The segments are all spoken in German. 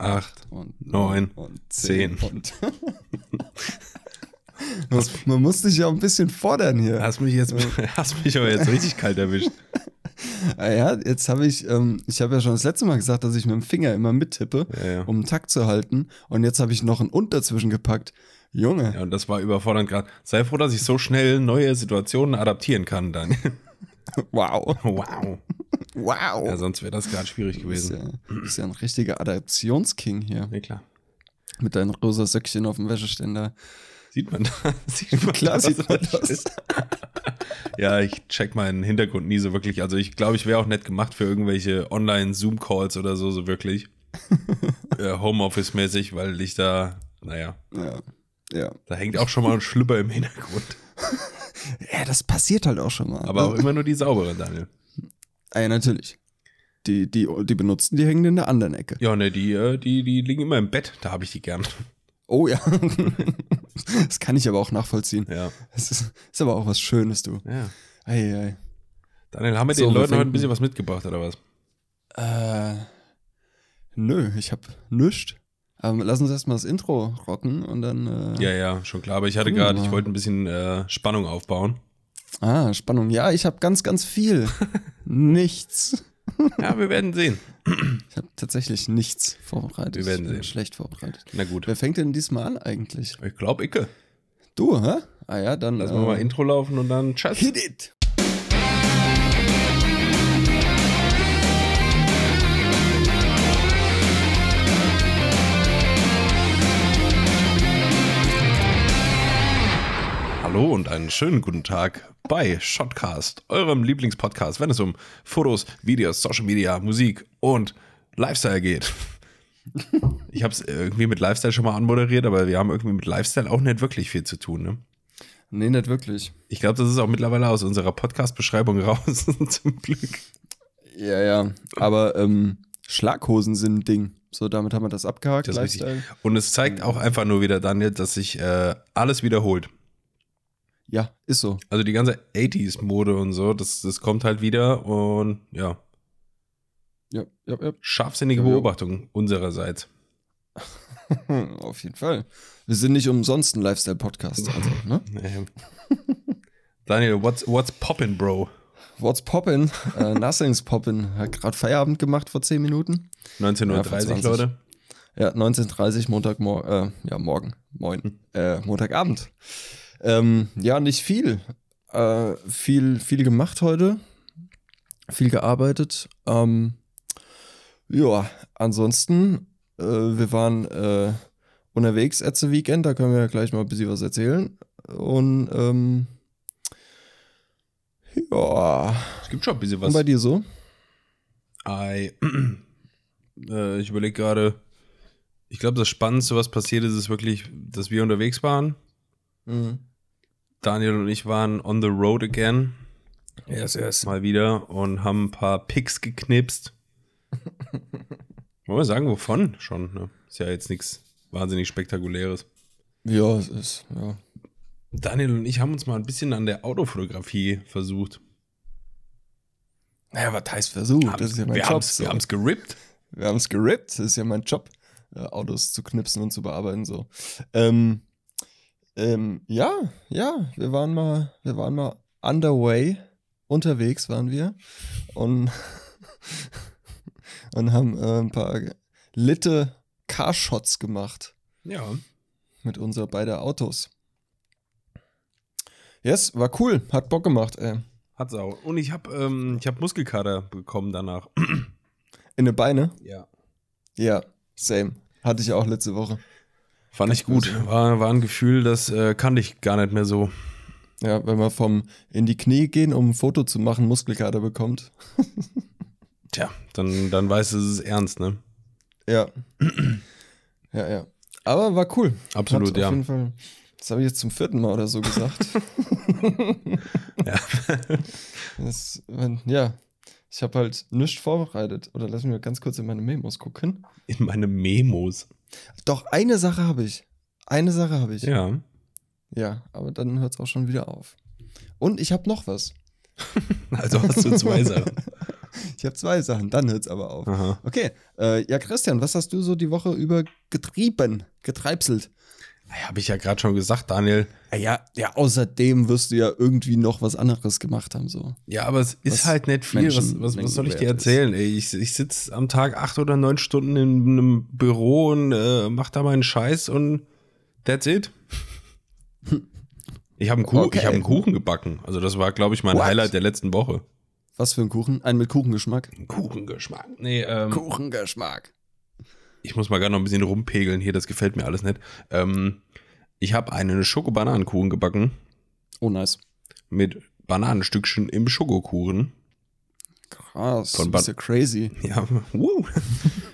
acht, und neun, und zehn. Und man, man muss sich ja ein bisschen fordern hier. Hast mich jetzt, hast mich aber jetzt richtig kalt erwischt. Ah ja, jetzt habe ich, ähm, ich habe ja schon das letzte Mal gesagt, dass ich mit dem Finger immer mittippe, Ja, ja. um einen Takt zu halten. Und jetzt habe ich noch ein Und dazwischen gepackt. Junge, Ja, und das war überfordernd gerade. Sei froh, dass ich so schnell neue Situationen adaptieren kann, dann. wow. wow. Wow. Ja, sonst wäre das gerade schwierig Du bist gewesen. ja, du bist ja ein richtiger Adaptionsking hier. Ja, klar. Mit deinen rosa Söckchen auf dem Wäscheständer. Sieht man da? Sieht man Klar da, sieht man da das. Ja, ich check meinen Hintergrund nie so wirklich. Also ich glaube, ich wäre auch nicht gemacht für irgendwelche Online-Zoom-Calls oder so, so wirklich. äh, Homeoffice-mäßig, weil ich da, naja, Ja. Ja. da hängt auch schon mal ein Schlüpper im Hintergrund. ja, das passiert halt auch schon mal. Aber auch immer nur die saubere, Daniel. Ah, ja, natürlich. Die, die, die benutzten, die hängen in der anderen Ecke. Ja, ne, die, äh, die, die liegen immer im Bett. Da habe ich die gern. Oh ja. das kann ich aber auch nachvollziehen. Ja. Das ist, ist aber auch was Schönes, du. ja. Ei, ei. Daniel, haben wir So, den wir Leuten heute ein bisschen was mitgebracht, oder was? Äh, nö, ich hab nichts. Aber lass uns erstmal das Intro rocken und dann. Äh, Ja, ja, schon klar. Aber ich hatte gerade, ich wollte ein bisschen äh, Spannung aufbauen. Ah, Spannung. Ja, ich habe ganz, ganz viel. nichts. Ja, wir werden sehen. Ich habe tatsächlich nichts vorbereitet. Wir werden ich bin sehen. schlecht vorbereitet. Na gut. Wer fängt denn diesmal an eigentlich? Ich glaube, Icke. Du, hä? Ah ja, dann. Lass mal mal Intro laufen und dann tschüss. Hit it! Hallo und einen schönen guten Tag bei Shotcast, eurem Lieblingspodcast, wenn es um Fotos, Videos, Social Media, Musik und Lifestyle geht. Ich habe es irgendwie mit Lifestyle schon mal anmoderiert, aber wir haben irgendwie mit Lifestyle auch nicht wirklich viel zu tun. Ne? Nee, nicht wirklich. Ich glaube, das ist auch mittlerweile aus unserer Podcast-Beschreibung raus, zum Glück. Ja, ja. Aber ähm, Schlaghosen sind ein Ding. So, damit haben wir das abgehakt. Das. Und es zeigt auch einfach nur wieder, Daniel, dass sich äh, alles wiederholt. Ja, ist so. Also die ganze 80s-Mode und so, das, das kommt halt wieder und ja, Ja, ja, ja. scharfsinnige Ja, ja. Beobachtung unsererseits. Auf jeden Fall. Wir sind nicht umsonst ein Lifestyle-Podcast. Also, ne? Daniel, what's, what's poppin', Bro? What's poppin'? Äh, nothing's poppin'. Hat gerade Feierabend gemacht vor 10 Minuten. 19.30 Ja, vor 20. Leute. Ja, 19.30 Montagmorgen, äh, ja, morgen, moin, äh, Montagabend. Ähm, ja, nicht viel. Äh, viel, viel gemacht heute. Viel gearbeitet. Ähm, ja, ansonsten, äh, wir waren äh, unterwegs at the Weekend, da können wir ja gleich mal ein bisschen was erzählen. Und ähm, ja, Es gibt schon ein bisschen und was. bei dir so? I, äh, ich überlege gerade, ich glaube, das Spannendste, was passiert ist, ist wirklich, dass wir unterwegs waren. Mhm. Daniel und ich waren on the road again, Yes, yes. mal wieder, und haben ein paar Pics geknipst. Wollen wir sagen, wovon schon? Ne? Ist ja jetzt nichts wahnsinnig Spektakuläres. Ja, es ist, ja. Daniel und ich haben uns mal ein bisschen an der Autofotografie versucht. Naja, was heißt versucht? Das ist ja mein wir Job. haben's, so. wir haben's gerippt. Wir haben es gerippt. Das ist ja mein Job, äh, Autos zu knipsen und zu bearbeiten. So. Ähm, ähm, ja, ja, wir waren mal, wir waren mal underway, unterwegs waren wir und, und haben äh, ein paar litte Carshots gemacht Ja. mit unser beider Autos. Yes, war cool, hat Bock gemacht, ey. Hat's auch. Und ich habe ähm, ich hab Muskelkater bekommen danach. In den Beine? Ja. Ja, same. Hatte ich auch letzte Woche. Fand ich gut. War, war ein Gefühl, das äh, kannte ich gar nicht mehr so. Ja, wenn man vom in die Knie gehen, um ein Foto zu machen, Muskelkater bekommt. Tja, dann, dann weißt du, es ist ernst, ne? Ja. ja, ja. Aber war cool. Absolut, Hat ja. Auf jeden Fall. Das habe ich jetzt zum vierten Mal oder so gesagt. Ja. das, wenn, ja. Ich habe halt nichts vorbereitet. Oder lass mich mal ganz kurz in meine Memos gucken. In meine Memos. Doch, eine Sache habe ich. Eine Sache habe ich. Ja. Ja, aber dann hört es auch schon wieder auf. Und ich habe noch was. Also hast du zwei Sachen. Ich habe zwei Sachen, dann hört's aber auf. Aha. Okay, äh, ja, Christian, was hast du so die Woche über getrieben, getreibselt? Habe ich ja gerade schon gesagt, Daniel. Ja, ja, außerdem wirst du ja irgendwie noch was anderes gemacht haben, so. Ja, aber es ist Was halt nicht viel. Menschen was, was, was soll ich dir erzählen? Ey, ich ich sitze am Tag acht oder neun Stunden in einem Büro und äh, mach da meinen Scheiß und that's it. Ich habe einen, Kuh Okay. ich hab einen Kuchen gebacken. Also das war, glaube ich, mein What? Highlight der letzten Woche. Was für ein Kuchen? Ein mit Kuchengeschmack. Kuchengeschmack. Nee, ähm, Kuchengeschmack. Ich muss mal gerade noch ein bisschen rumpegeln hier, das gefällt mir alles nicht. Ähm, ich habe einen Schokobananenkuchen gebacken Oh, nice. mit Bananenstückchen im Schokokuchen. Krass. Von du bist ja crazy. Ja, woo.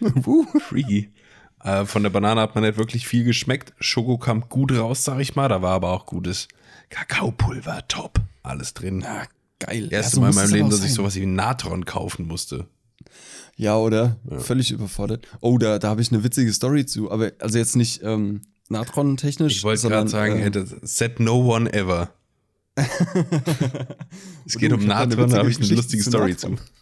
Freaky. Äh, von der Banane hat man nicht wirklich viel geschmeckt. Schoko kam gut raus, sag ich mal. Da war aber auch gutes Kakaopulver, top. Alles drin. Ja, geil. Erste so Mal in meinem Leben, dass ich sowas wie Natron kaufen musste. Ja, oder? Völlig überfordert. Oh, da, da habe ich eine witzige Story zu. Aber also jetzt nicht ähm, Natron-technisch. Ich wollte gerade sagen, hätte said no one ever. es geht um Natron, da habe ich eine lustige zu Story Natron. zu.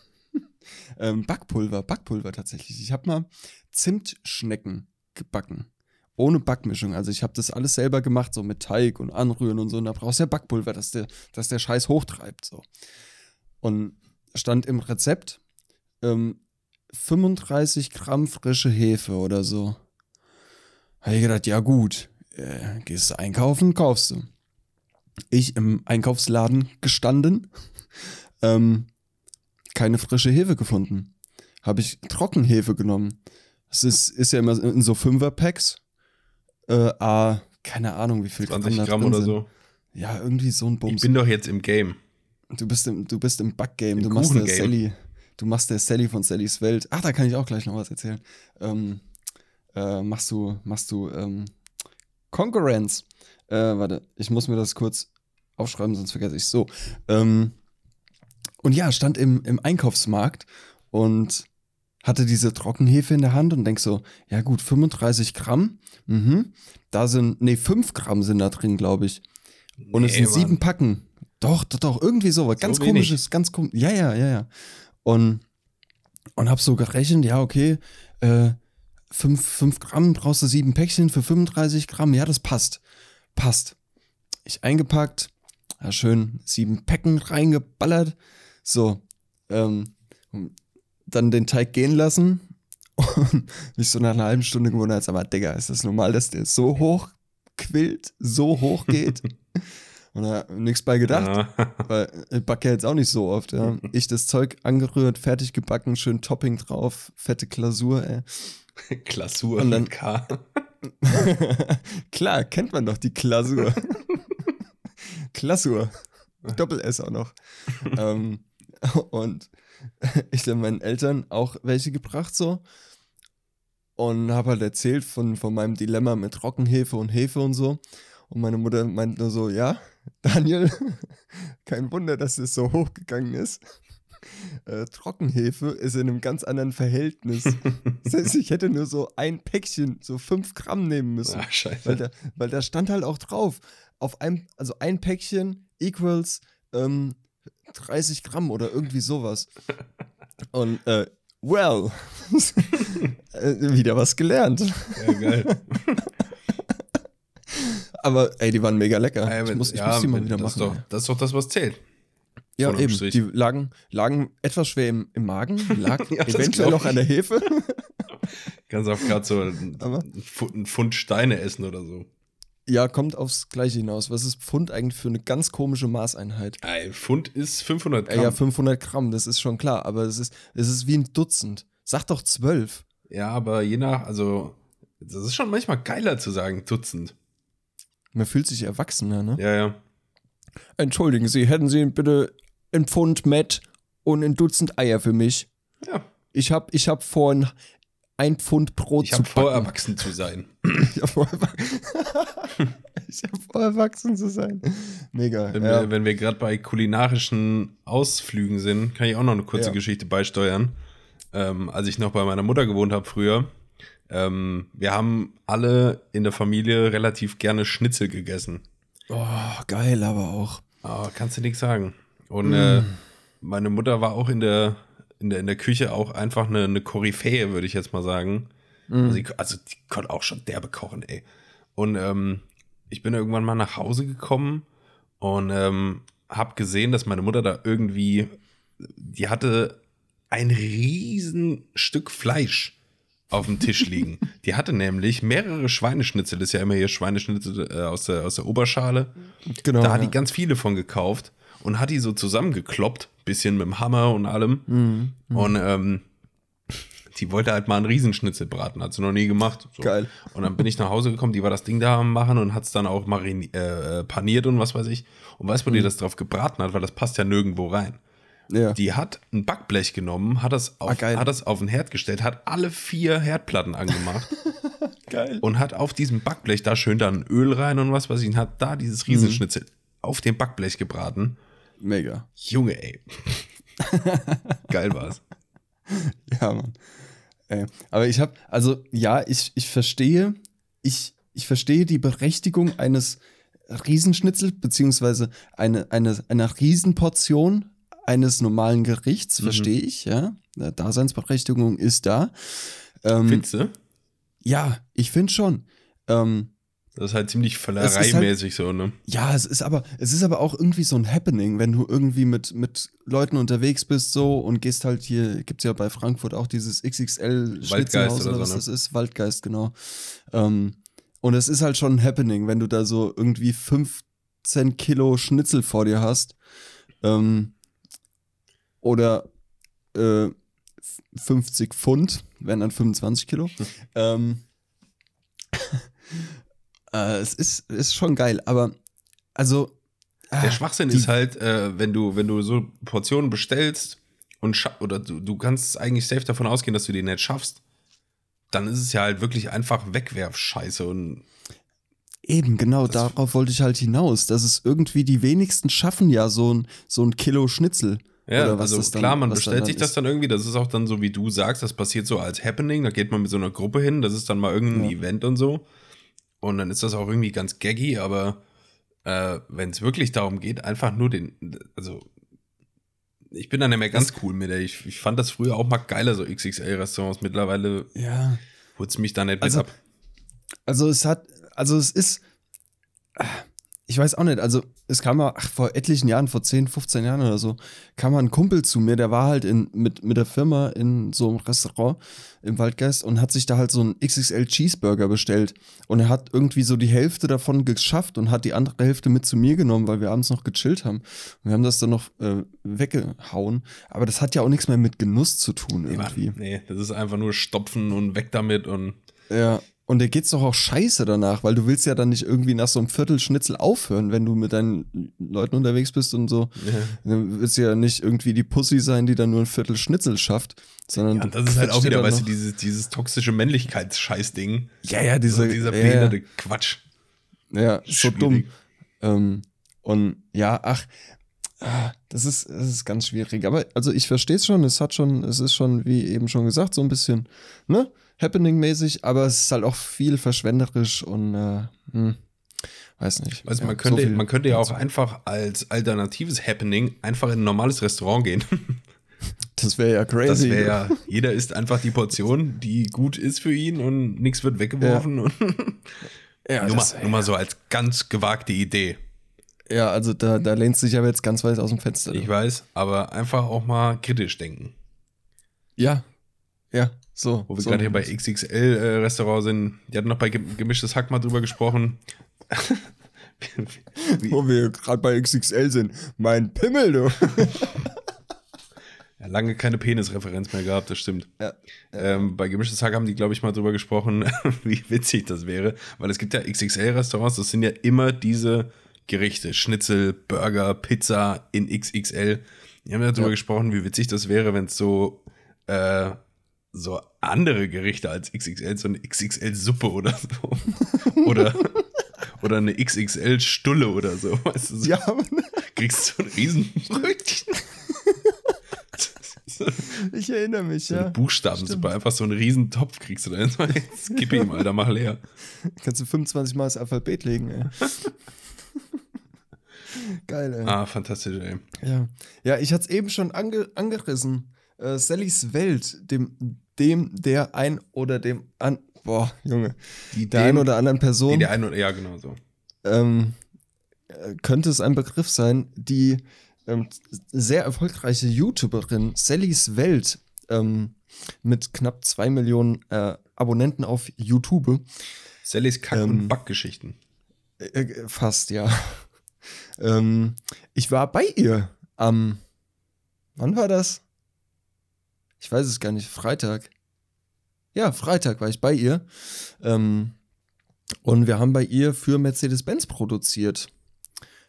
Ähm, Backpulver, Backpulver tatsächlich. Ich habe mal Zimtschnecken gebacken. Ohne Backmischung. Also ich habe das alles selber gemacht, so mit Teig und Anrühren und so. Und da brauchst du ja Backpulver, dass der, dass der Scheiß hochtreibt. So. Und stand im Rezept ähm, 35 Gramm frische Hefe oder so. Habe ich gedacht, ja gut, äh, gehst du einkaufen, kaufst du. Ich im Einkaufsladen gestanden, ähm, keine frische Hefe gefunden. Habe ich Trockenhefe genommen. Das ist, ist ja immer in so Fünfer-Packs. Äh, ah, keine Ahnung, wie viel 20 da Gramm drin oder sind. so. Ja, irgendwie so ein Ich Bums. bin doch jetzt im Game. Du bist im, du bist im Backgame. Du machst Kuchengame. Sally. Du machst der Sally von Sallys Welt. Ach, da kann ich auch gleich noch was erzählen. Ähm, äh, machst du, machst du ähm, Concurrence. Äh, warte, ich muss mir das kurz aufschreiben, sonst vergesse ich So. Ähm, und ja, stand im, im Einkaufsmarkt und hatte diese Trockenhefe in der Hand und denk so, ja gut, 35 Gramm. Mhm. Da sind, nee, 5 Gramm sind da drin, glaube ich. Und es Nee, sind Mann. sieben Packen. Doch, doch, doch, irgendwie so. was Ganz wenig. komisches, ganz komisch. Ja, ja, ja, ja. Und, und hab so gerechnet, ja, okay, äh, 5, 5 Gramm brauchst du sieben Päckchen für 35 Gramm. Ja, das passt. Passt. Ich eingepackt, ja, schön sieben Päcken reingeballert. So, ähm, dann den Teig gehen lassen und mich so nach einer halben Stunde gewundert, sag mal, Digga, ist das normal, dass der so hoch quillt, so hoch geht? und da nichts bei gedacht, Ja. weil ich backe jetzt auch nicht so oft. Ja. Ich das Zeug angerührt, fertig gebacken, schön Topping drauf, fette Glasur, ey. Klausur Und dann- K. Klar, kennt man doch die Glasur. Glasur. Doppel-S auch noch. ähm, und ich dann meinen Eltern auch welche gebracht so. Und habe halt erzählt von, von meinem Dilemma mit Trockenhefe und Hefe und so. Und meine Mutter meint nur so, ja, Daniel, kein Wunder, dass es so hochgegangen ist. Äh, Trockenhefe ist in einem ganz anderen Verhältnis. Das heißt, ich hätte nur so ein Päckchen, so fünf Gramm nehmen müssen. Ah, scheiße. Weil da, weil da stand halt auch drauf, auf einem, also ein Päckchen equals ähm, 30 Gramm oder irgendwie sowas. Und äh, well, äh, wieder was gelernt. Ja, geil. Aber ey, die waren mega lecker. Ja, ich muss, ich ja, muss die mal wieder das machen. Ist doch, das ist doch das, was zählt. ja, eben. Strich. Die lagen, lagen etwas schwer im, im Magen, lag Ja, eventuell noch an der Hefe. Kannst auch gerade so ein, Aber- ein Pfund- ein Pfund Steine essen oder so. ja, kommt aufs Gleiche hinaus. Was ist Pfund eigentlich für eine ganz komische Maßeinheit? Ein Pfund ist 500 Äh, Gramm. Ja, 500 Gramm, das ist schon klar, aber es ist, es ist wie ein Dutzend. Sag doch zwölf. Ja, aber je nach, also, das ist schon manchmal geiler zu sagen, Dutzend. Man fühlt sich erwachsener, ne? Ja, ja. Entschuldigen Sie, hätten Sie bitte ein Pfund Met und ein Dutzend Eier für mich? Ja, Ich hab, ich hab vor, ein, Pfund Brot ich zu habe vor, backen. erwachsen zu sein. Ich hab vor, ich hab vor, erwachsen zu sein. Mega. Wenn ja. wir, wir gerade bei kulinarischen Ausflügen sind, kann ich auch noch eine kurze Ja. Geschichte beisteuern. Ähm, als ich noch bei meiner Mutter gewohnt habe früher, ähm, wir haben alle in der Familie relativ gerne Schnitzel gegessen. Oh, geil, aber auch. Aber kannst du nichts sagen. Und Mm. äh, meine Mutter war auch in der in der, in der Küche auch einfach eine, eine Koryphäe, würde ich jetzt mal sagen. Mhm. Also, die, also die konnte auch schon derbe kochen, ey. Und ähm, ich bin irgendwann mal nach Hause gekommen und ähm, habe gesehen, dass meine Mutter da irgendwie, die hatte ein riesen Stück Fleisch auf dem Tisch liegen. die hatte nämlich mehrere Schweineschnitzel, das ist ja immer hier Schweineschnitzel äh, aus, der, aus der Oberschale. Genau. Da hat ja. die ganz viele von gekauft und hat die so zusammengekloppt, bisschen mit dem Hammer und allem. Mhm. Und ähm, die wollte halt mal einen Riesenschnitzel braten, hat sie noch nie gemacht. So. Geil. Und dann bin ich nach Hause gekommen, die war das Ding da am machen und hat es dann auch marin äh, paniert und was weiß ich. Und weißt du, wo die das drauf gebraten hat, weil das passt ja nirgendwo rein. Ja. Die hat ein Backblech genommen, hat das auf, Ah, hat das auf den Herd gestellt, hat alle vier Herdplatten angemacht Geil. und hat auf diesem Backblech da schön dann Öl rein und was weiß ich und hat da dieses Riesenschnitzel auf dem Backblech gebraten. Mega. Junge, ey. Geil war's. Ja, Mann. Äh, aber ich habe, also ja, ich, ich verstehe, ich, ich verstehe die Berechtigung eines Riesenschnitzels, beziehungsweise eine, eine, einer Riesenportion eines normalen Gerichts, Mhm. verstehe ich, ja. Eine Daseinsberechtigung ist da. Ähm, Findest du? ja, ich finde schon. Ähm, Das ist halt ziemlich Es ist völlereimäßig so, ne? Ja, es ist aber, es ist aber auch irgendwie so ein Happening, wenn du irgendwie mit, mit Leuten unterwegs bist so und gehst halt hier, gibt's ja bei Frankfurt auch dieses XXL Schnitzelhaus oder oder so, was ne? das ist, Waldgeist, genau. Ähm, und es ist halt schon ein Happening, wenn du da so irgendwie 15 Kilo Schnitzel vor dir hast. Ähm, oder äh, 50 Pfund, wären dann 25 Kilo. ähm, äh, es ist, ist schon geil, aber also. Der ah, Schwachsinn die- ist halt, äh, wenn du, wenn du so Portionen bestellst und oder du, du kannst eigentlich safe davon ausgehen, dass du die nicht schaffst, dann ist es ja halt wirklich einfach Wegwerfscheiße und Eben, genau, darauf wollte ich halt hinaus. Dass es irgendwie die wenigsten schaffen ja so ein, so ein Kilo Schnitzel. Ja, also das dann- klar, man bestellt ist. das dann irgendwie, das ist auch dann so, wie du sagst, das passiert so als Happening, da geht man mit so einer Gruppe hin, das ist dann mal irgendein Ja. Event und so und dann ist das auch irgendwie ganz gaggy, aber äh, wenn es wirklich darum geht, einfach nur den, also ich bin dann mehr ganz cool mit der, ich, ich fand das früher auch mal geiler, so XXL-Restaurants, mittlerweile Ja. holt es mich da nicht Also, mit ab. Also es hat, also es ist, ich weiß auch nicht, also es kam mal, ach, vor etlichen Jahren, vor 10, 15 Jahren oder so, kam mal ein Kumpel zu mir, der war halt in, mit, mit der Firma in so einem Restaurant im Waldgeist und hat sich da halt so einen XXL Cheeseburger bestellt. Und er hat irgendwie so die Hälfte davon geschafft und hat die andere Hälfte mit zu mir genommen, weil wir abends noch gechillt haben. Und wir haben das dann noch äh, weggehauen. Aber das hat ja auch nichts mehr mit Genuss zu tun irgendwie. Nee, das ist einfach nur stopfen und weg damit und Ja, und dir geht's doch auch scheiße danach, weil du willst ja dann nicht irgendwie nach so einem Viertelschnitzel aufhören, wenn du mit deinen Leuten unterwegs bist und so. Dann willst du ja nicht irgendwie die Pussy sein, die dann nur ein Viertel Schnitzel schafft, sondern Ja, das ist halt auch wieder, weißt du, dieses, dieses toxische Männlichkeitsscheißding. Ja, ja, Dieser, diese, dieser ja, behinderte Quatsch. Ja, ja so Schwierig. dumm. Ähm, und ja, ach, ah, das ist, das ist ganz schwierig. Aber also ich verstehe es schon, es hat schon, es ist schon, wie eben schon gesagt, so ein bisschen, ne, Happening-mäßig, aber es ist halt auch viel verschwenderisch und äh, hm, weiß nicht. Ja, man könnte, so man könnte ja auch einfach als alternatives Happening einfach in ein normales Restaurant gehen. Das wäre ja Das crazy. wäre ja, jeder isst einfach die Portion, die gut ist für ihn und nichts wird weggeworfen. Und ja, nur, mal, das, nur mal so als ganz gewagte Idee. ja, also da, da lehnst du dich aber jetzt ganz weit aus dem Fenster. Ich weiß, aber einfach auch mal kritisch denken. ja, ja, so. Wo wir so gerade hier bei XXL-Restaurant sind, die hatten noch bei Gem- Gemischtes Hack mal drüber gesprochen. Wo wir gerade bei XXL sind. Mein Pimmel, du. Ja, lange keine Penisreferenz mehr gehabt, das stimmt. Ja. Ähm, bei Gemischtes Hack haben die, glaube ich, mal drüber gesprochen, wie witzig das wäre. Weil es gibt ja XXL-Restaurants, das sind ja immer diese Gerichte. Schnitzel, Burger, Pizza in XXL. Die haben ja darüber Ja. gesprochen, wie witzig das wäre, wenn es so, äh, so andere Gerichte als XXL, so eine XXL-Suppe oder so. oder, oder eine XXL-Stulle oder so. Weißt du, so Ja, kriegst du so ein Riesenbrötchen. so ich erinnere mich, eine ja. Buchstabensuppe, einfach so einen riesen Topf kriegst du da. Jetzt gib ihm, Alter, mach leer. Kannst du 25 Mal das Alphabet legen, ey. Geil, ey. Ah, fantastisch, ey. Ja, ja ich hatte es eben schon ange angerissen. äh, Sallys Welt, dem, dem, der ein oder dem an, boah, Junge, Die der ein oder anderen Person, Nee, der ein oder, ja, genau so. ähm, äh, könnte es ein Begriff sein, die ähm, sehr erfolgreiche YouTuberin Sallys Welt ähm, mit knapp zwei Millionen äh, Abonnenten auf YouTube, Sallys Kack- Ähm, und Backgeschichten. äh, äh, fast, ja. ähm, ich war bei ihr am, wann war das? Ich weiß es gar nicht, Freitag. Ja, Freitag war ich bei ihr. Ähm, und wir haben bei ihr für Mercedes-Benz produziert.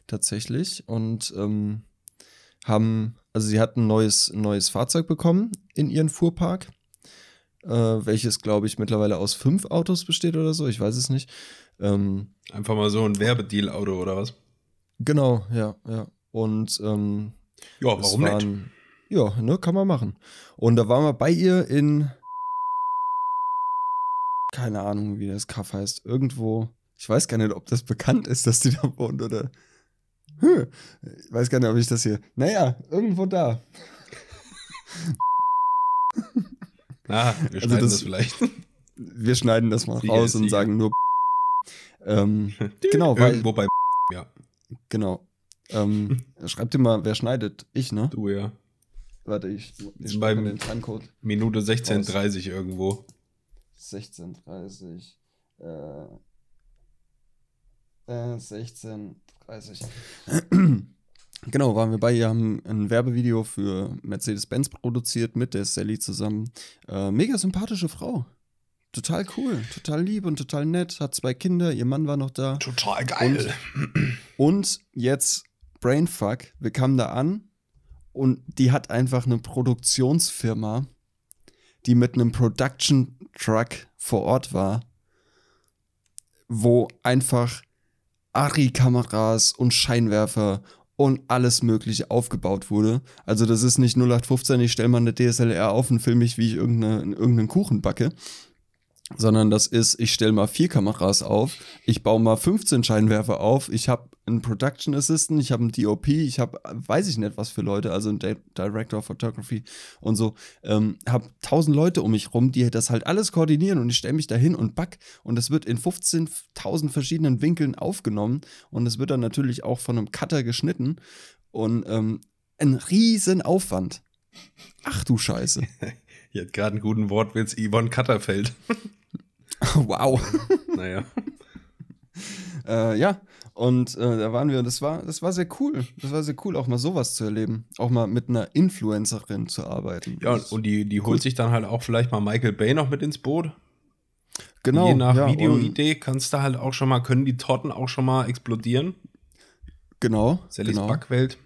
Tatsächlich. Und ähm, haben, also sie hat ein neues, ein neues Fahrzeug bekommen in ihren Fuhrpark. Äh, welches, glaube ich, mittlerweile aus fünf Autos besteht oder so. Ich weiß es nicht. Ähm, Einfach mal so ein Werbedeal-Auto oder was? Genau, ja, ja. Und ähm, Ja, warum nicht? Ja, ne, kann man machen. Und da waren wir bei ihr in keine Ahnung, wie das Kaff heißt. Irgendwo. Ich weiß gar nicht, ob das bekannt ist, dass die da wohnt oder. Hm, ich weiß gar nicht, ob ich das hier. Naja, irgendwo da. Ah, wir Also schneiden das- das, vielleicht. Wir schneiden das mal raus und sagen nur. Ähm, genau, weil. Irgendwo bei ja, Genau. Ähm, schreibt dir mal, wer schneidet? Ich, ne? du ja. Warte, ich. ich schreibe den Timecode. Minute 16.30 irgendwo. 16.30. Äh, äh, 16.30. genau, waren wir bei ihr, haben ein Werbevideo für Mercedes-Benz produziert mit der Sally zusammen. Äh, mega sympathische Frau. Total cool, total lieb und total nett. Hat zwei Kinder, ihr Mann war noch da. Total geil. Und jetzt Brainfuck, wir kamen da an und die hat einfach eine Produktionsfirma, die mit einem Production Truck vor Ort war, wo einfach Ari-Kameras und Scheinwerfer und alles Mögliche aufgebaut wurde. Also das ist nicht 0815, ich stelle mal eine DSLR auf und filme mich, wie ich irgendeine, irgendeinen Kuchen backe. Sondern das ist, ich stelle mal vier Kameras auf, ich baue mal 15 Scheinwerfer auf, ich habe einen Production Assistant, ich habe einen DOP, ich habe, weiß ich nicht was für Leute, also einen Di- Director of Photography und so, ähm, habe tausend Leute um mich rum, die das halt alles koordinieren und ich stelle mich dahin und back und das wird in 15.000 verschiedenen Winkeln aufgenommen und es wird dann natürlich auch von einem Cutter geschnitten und ähm, ein riesen Aufwand. Ach du Scheiße. Hier hat gerade einen guten Wortwitz, Yvonne Katterfeld. wow. Naja. Äh, ja, und äh, da waren wir, das war, das war sehr cool. Das war sehr cool, auch mal sowas zu erleben. Auch mal mit einer Influencerin zu arbeiten. Ja, und die, die holt sich dann halt auch vielleicht mal Michael Bay noch mit ins Boot. genau, Je nach ja, und- Videoidee kannst du halt auch schon mal, können die Torten auch schon mal explodieren. Genau. Sallys genau. Backwelt.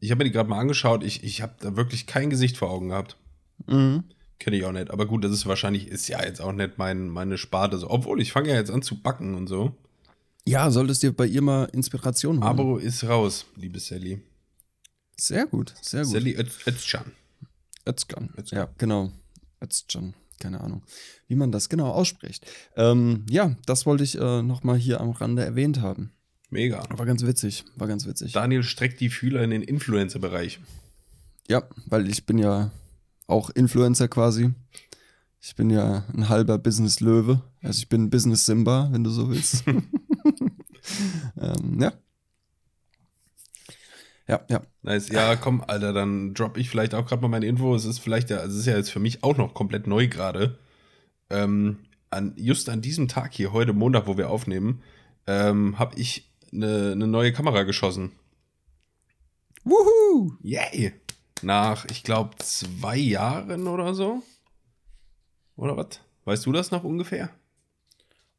Ich habe mir die gerade mal angeschaut. Ich, ich habe da wirklich kein Gesicht vor Augen gehabt. Mhm. Kenne ich auch nicht. Aber gut, das ist wahrscheinlich, ist ja jetzt auch nicht mein, meine Sparte. So. Obwohl, ich fange ja jetzt an zu backen und so. Ja, solltest dir bei ihr mal Inspiration holen. Abo ist raus, liebe Sally. sehr gut, sehr gut. Sally Öz- Özcan. Özcan. Özcan. Ja, genau. Özcan. Keine Ahnung, wie man das genau ausspricht. Ähm, ja, das wollte ich äh, noch mal hier am Rande erwähnt haben. Mega. War ganz witzig, war ganz witzig. Daniel streckt die Fühler in den Influencer-Bereich. Ja, weil ich bin ja auch Influencer quasi. Ich bin ja ein halber Business-Löwe. Also ich bin Business-Simba, wenn du so willst. ähm, ja. Ja, ja. Nice. Ja, komm, Alter, dann drop ich vielleicht auch gerade mal meine Info. Es ist vielleicht ja, also es ist ja jetzt für mich auch noch komplett neu gerade. Ähm, an, just an diesem Tag hier, heute Montag, wo wir aufnehmen, ähm, habe ich eine ne neue Kamera geschossen. Wuhu! Yay! Nach, ich glaube, zwei Jahren oder so. Oder was? Weißt du das noch ungefähr?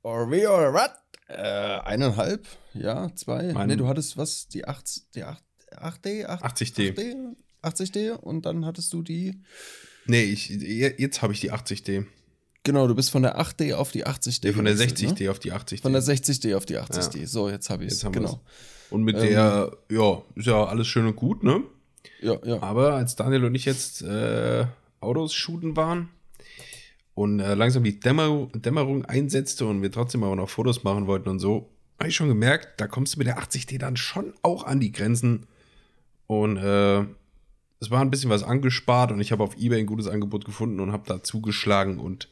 Or we or what? Äh, eineinhalb? Ja, zwei. Mein- nee, du hattest was? Die 8, die 8, 8D? 8, 80D. 8D? 80D und dann hattest du die. Nee, ich, je- jetzt habe ich die 80D. Genau, du bist von der 8D auf die 80D. Nee, von der gewechselt, 60D Ne? auf die 80D. Von der 60D auf die 80D. So, jetzt habe ich es. Haben wir's. Genau. Und mit Ähm. der, ja, ist ja alles schön und gut, ne? Ja, ja. Aber als Daniel und ich jetzt äh, Autos shooten waren und äh, langsam die Dämmerung, Dämmerung einsetzte und wir trotzdem aber noch Fotos machen wollten und so, habe ich schon gemerkt, da kommst du mit der 80D dann schon auch an die Grenzen. Und äh, es war ein bisschen was angespart und ich habe auf Ebay ein gutes Angebot gefunden und habe da zugeschlagen und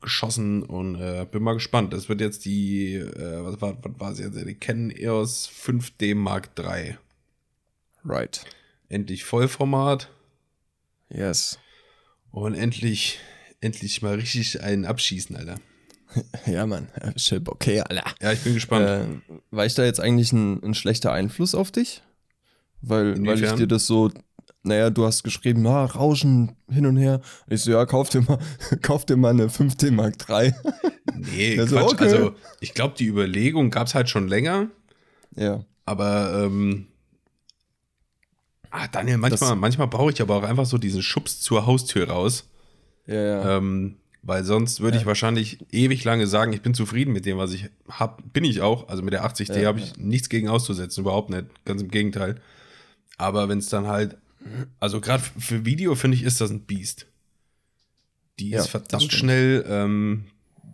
geschossen und äh, bin mal gespannt. Das wird jetzt die, äh, was war, was war es jetzt? Die Canon EOS 5D Mark III. Right. Endlich Vollformat Yes. und endlich, endlich mal richtig einen abschießen, Alter. Ja, Mann. Schön okay, Alter. Ja, ich bin gespannt. Äh, war ich da jetzt eigentlich ein, ein schlechter Einfluss auf dich? Weil, weil ich dir das so, naja, du hast geschrieben, ja, Rauschen hin und her. Ich so, ja, kauf dir mal, kauf dir mal eine 5D Mark III. nee, also, Quatsch. okay. Also, ich glaube, die Überlegung gab es halt schon länger. ja. Aber ähm, ah, Daniel, manchmal, Das- manchmal brauche ich aber auch einfach so diesen Schubs zur Haustür raus. Ja, ja. Ähm, weil sonst würde ich wahrscheinlich ewig lange sagen, ich bin zufrieden mit dem, was ich habe. Bin ich auch. Also mit der 80D Ja, habe ich nichts gegen auszusetzen, überhaupt nicht. Ganz im Gegenteil. Aber wenn es dann halt, also gerade für Video finde ich, ist das ein Biest. Die Ja, ist verdammt schnell, ähm,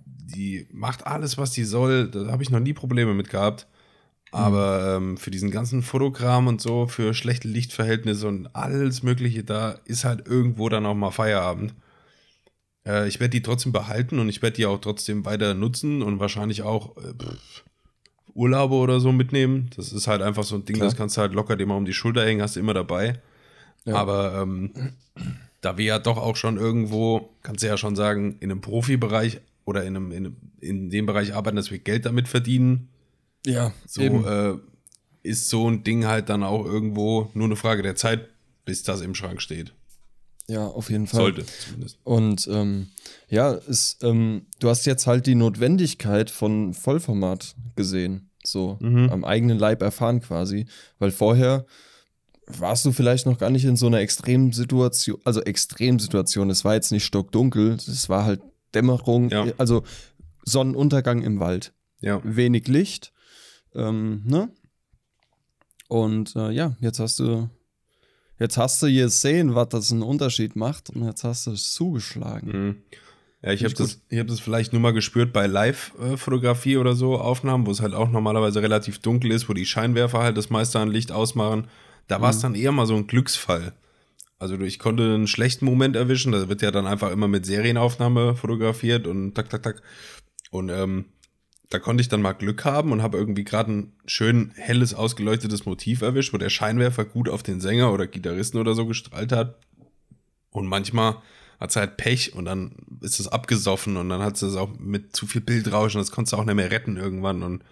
die macht alles, was die soll. Da habe ich noch nie Probleme mit gehabt. Aber ähm, für diesen ganzen Fotogramm und so, für schlechte Lichtverhältnisse und alles Mögliche, da ist halt irgendwo dann auch mal Feierabend. Äh, ich werde die trotzdem behalten und ich werde die auch trotzdem weiter nutzen und wahrscheinlich auch äh, pff, Urlaube oder so mitnehmen. Das ist halt einfach so ein Ding, Klar. das kannst du halt locker dir mal um die Schulter hängen, hast du immer dabei. Ja. Aber ähm, da wir ja doch auch schon irgendwo, kannst du ja schon sagen, in einem Profibereich oder in, einem, in, in dem Bereich arbeiten, dass wir Geld damit verdienen, ja, so eben. äh, ist so ein Ding halt dann auch irgendwo nur eine Frage der Zeit, bis das im Schrank steht. ja, auf jeden Fall. Sollte zumindest. Und ähm, ja, es, ähm, du hast jetzt halt die Notwendigkeit von Vollformat gesehen, so Mhm. am eigenen Leib erfahren quasi, weil vorher warst du vielleicht noch gar nicht in so einer extremen Situation, also Extremsituation. Es war jetzt nicht stockdunkel, es war halt Dämmerung, Ja. also Sonnenuntergang im Wald, Ja. wenig Licht, ähm, ne? Und äh, ja, jetzt hast du Jetzt hast du gesehen, was das einen Unterschied macht und jetzt hast du es zugeschlagen. Mhm. Ja, ich habe das, ich hab das vielleicht nur mal gespürt bei Live-Fotografie oder so, Aufnahmen, wo es halt auch normalerweise relativ dunkel ist, wo die Scheinwerfer halt das meiste an Licht ausmachen. Da war es dann eher mal so ein Glücksfall. Also ich konnte einen schlechten Moment erwischen, da wird ja dann einfach immer mit Serienaufnahme fotografiert und tak, tak, tak. Und ähm, da konnte ich dann mal Glück haben und habe irgendwie gerade ein schön helles, ausgeleuchtetes Motiv erwischt, wo der Scheinwerfer gut auf den Sänger oder Gitarristen oder so gestrahlt hat. Und manchmal hat es halt Pech und dann ist es abgesoffen und dann hat es auch mit zu viel Bildrauschen, das konntest du auch nicht mehr retten irgendwann. Und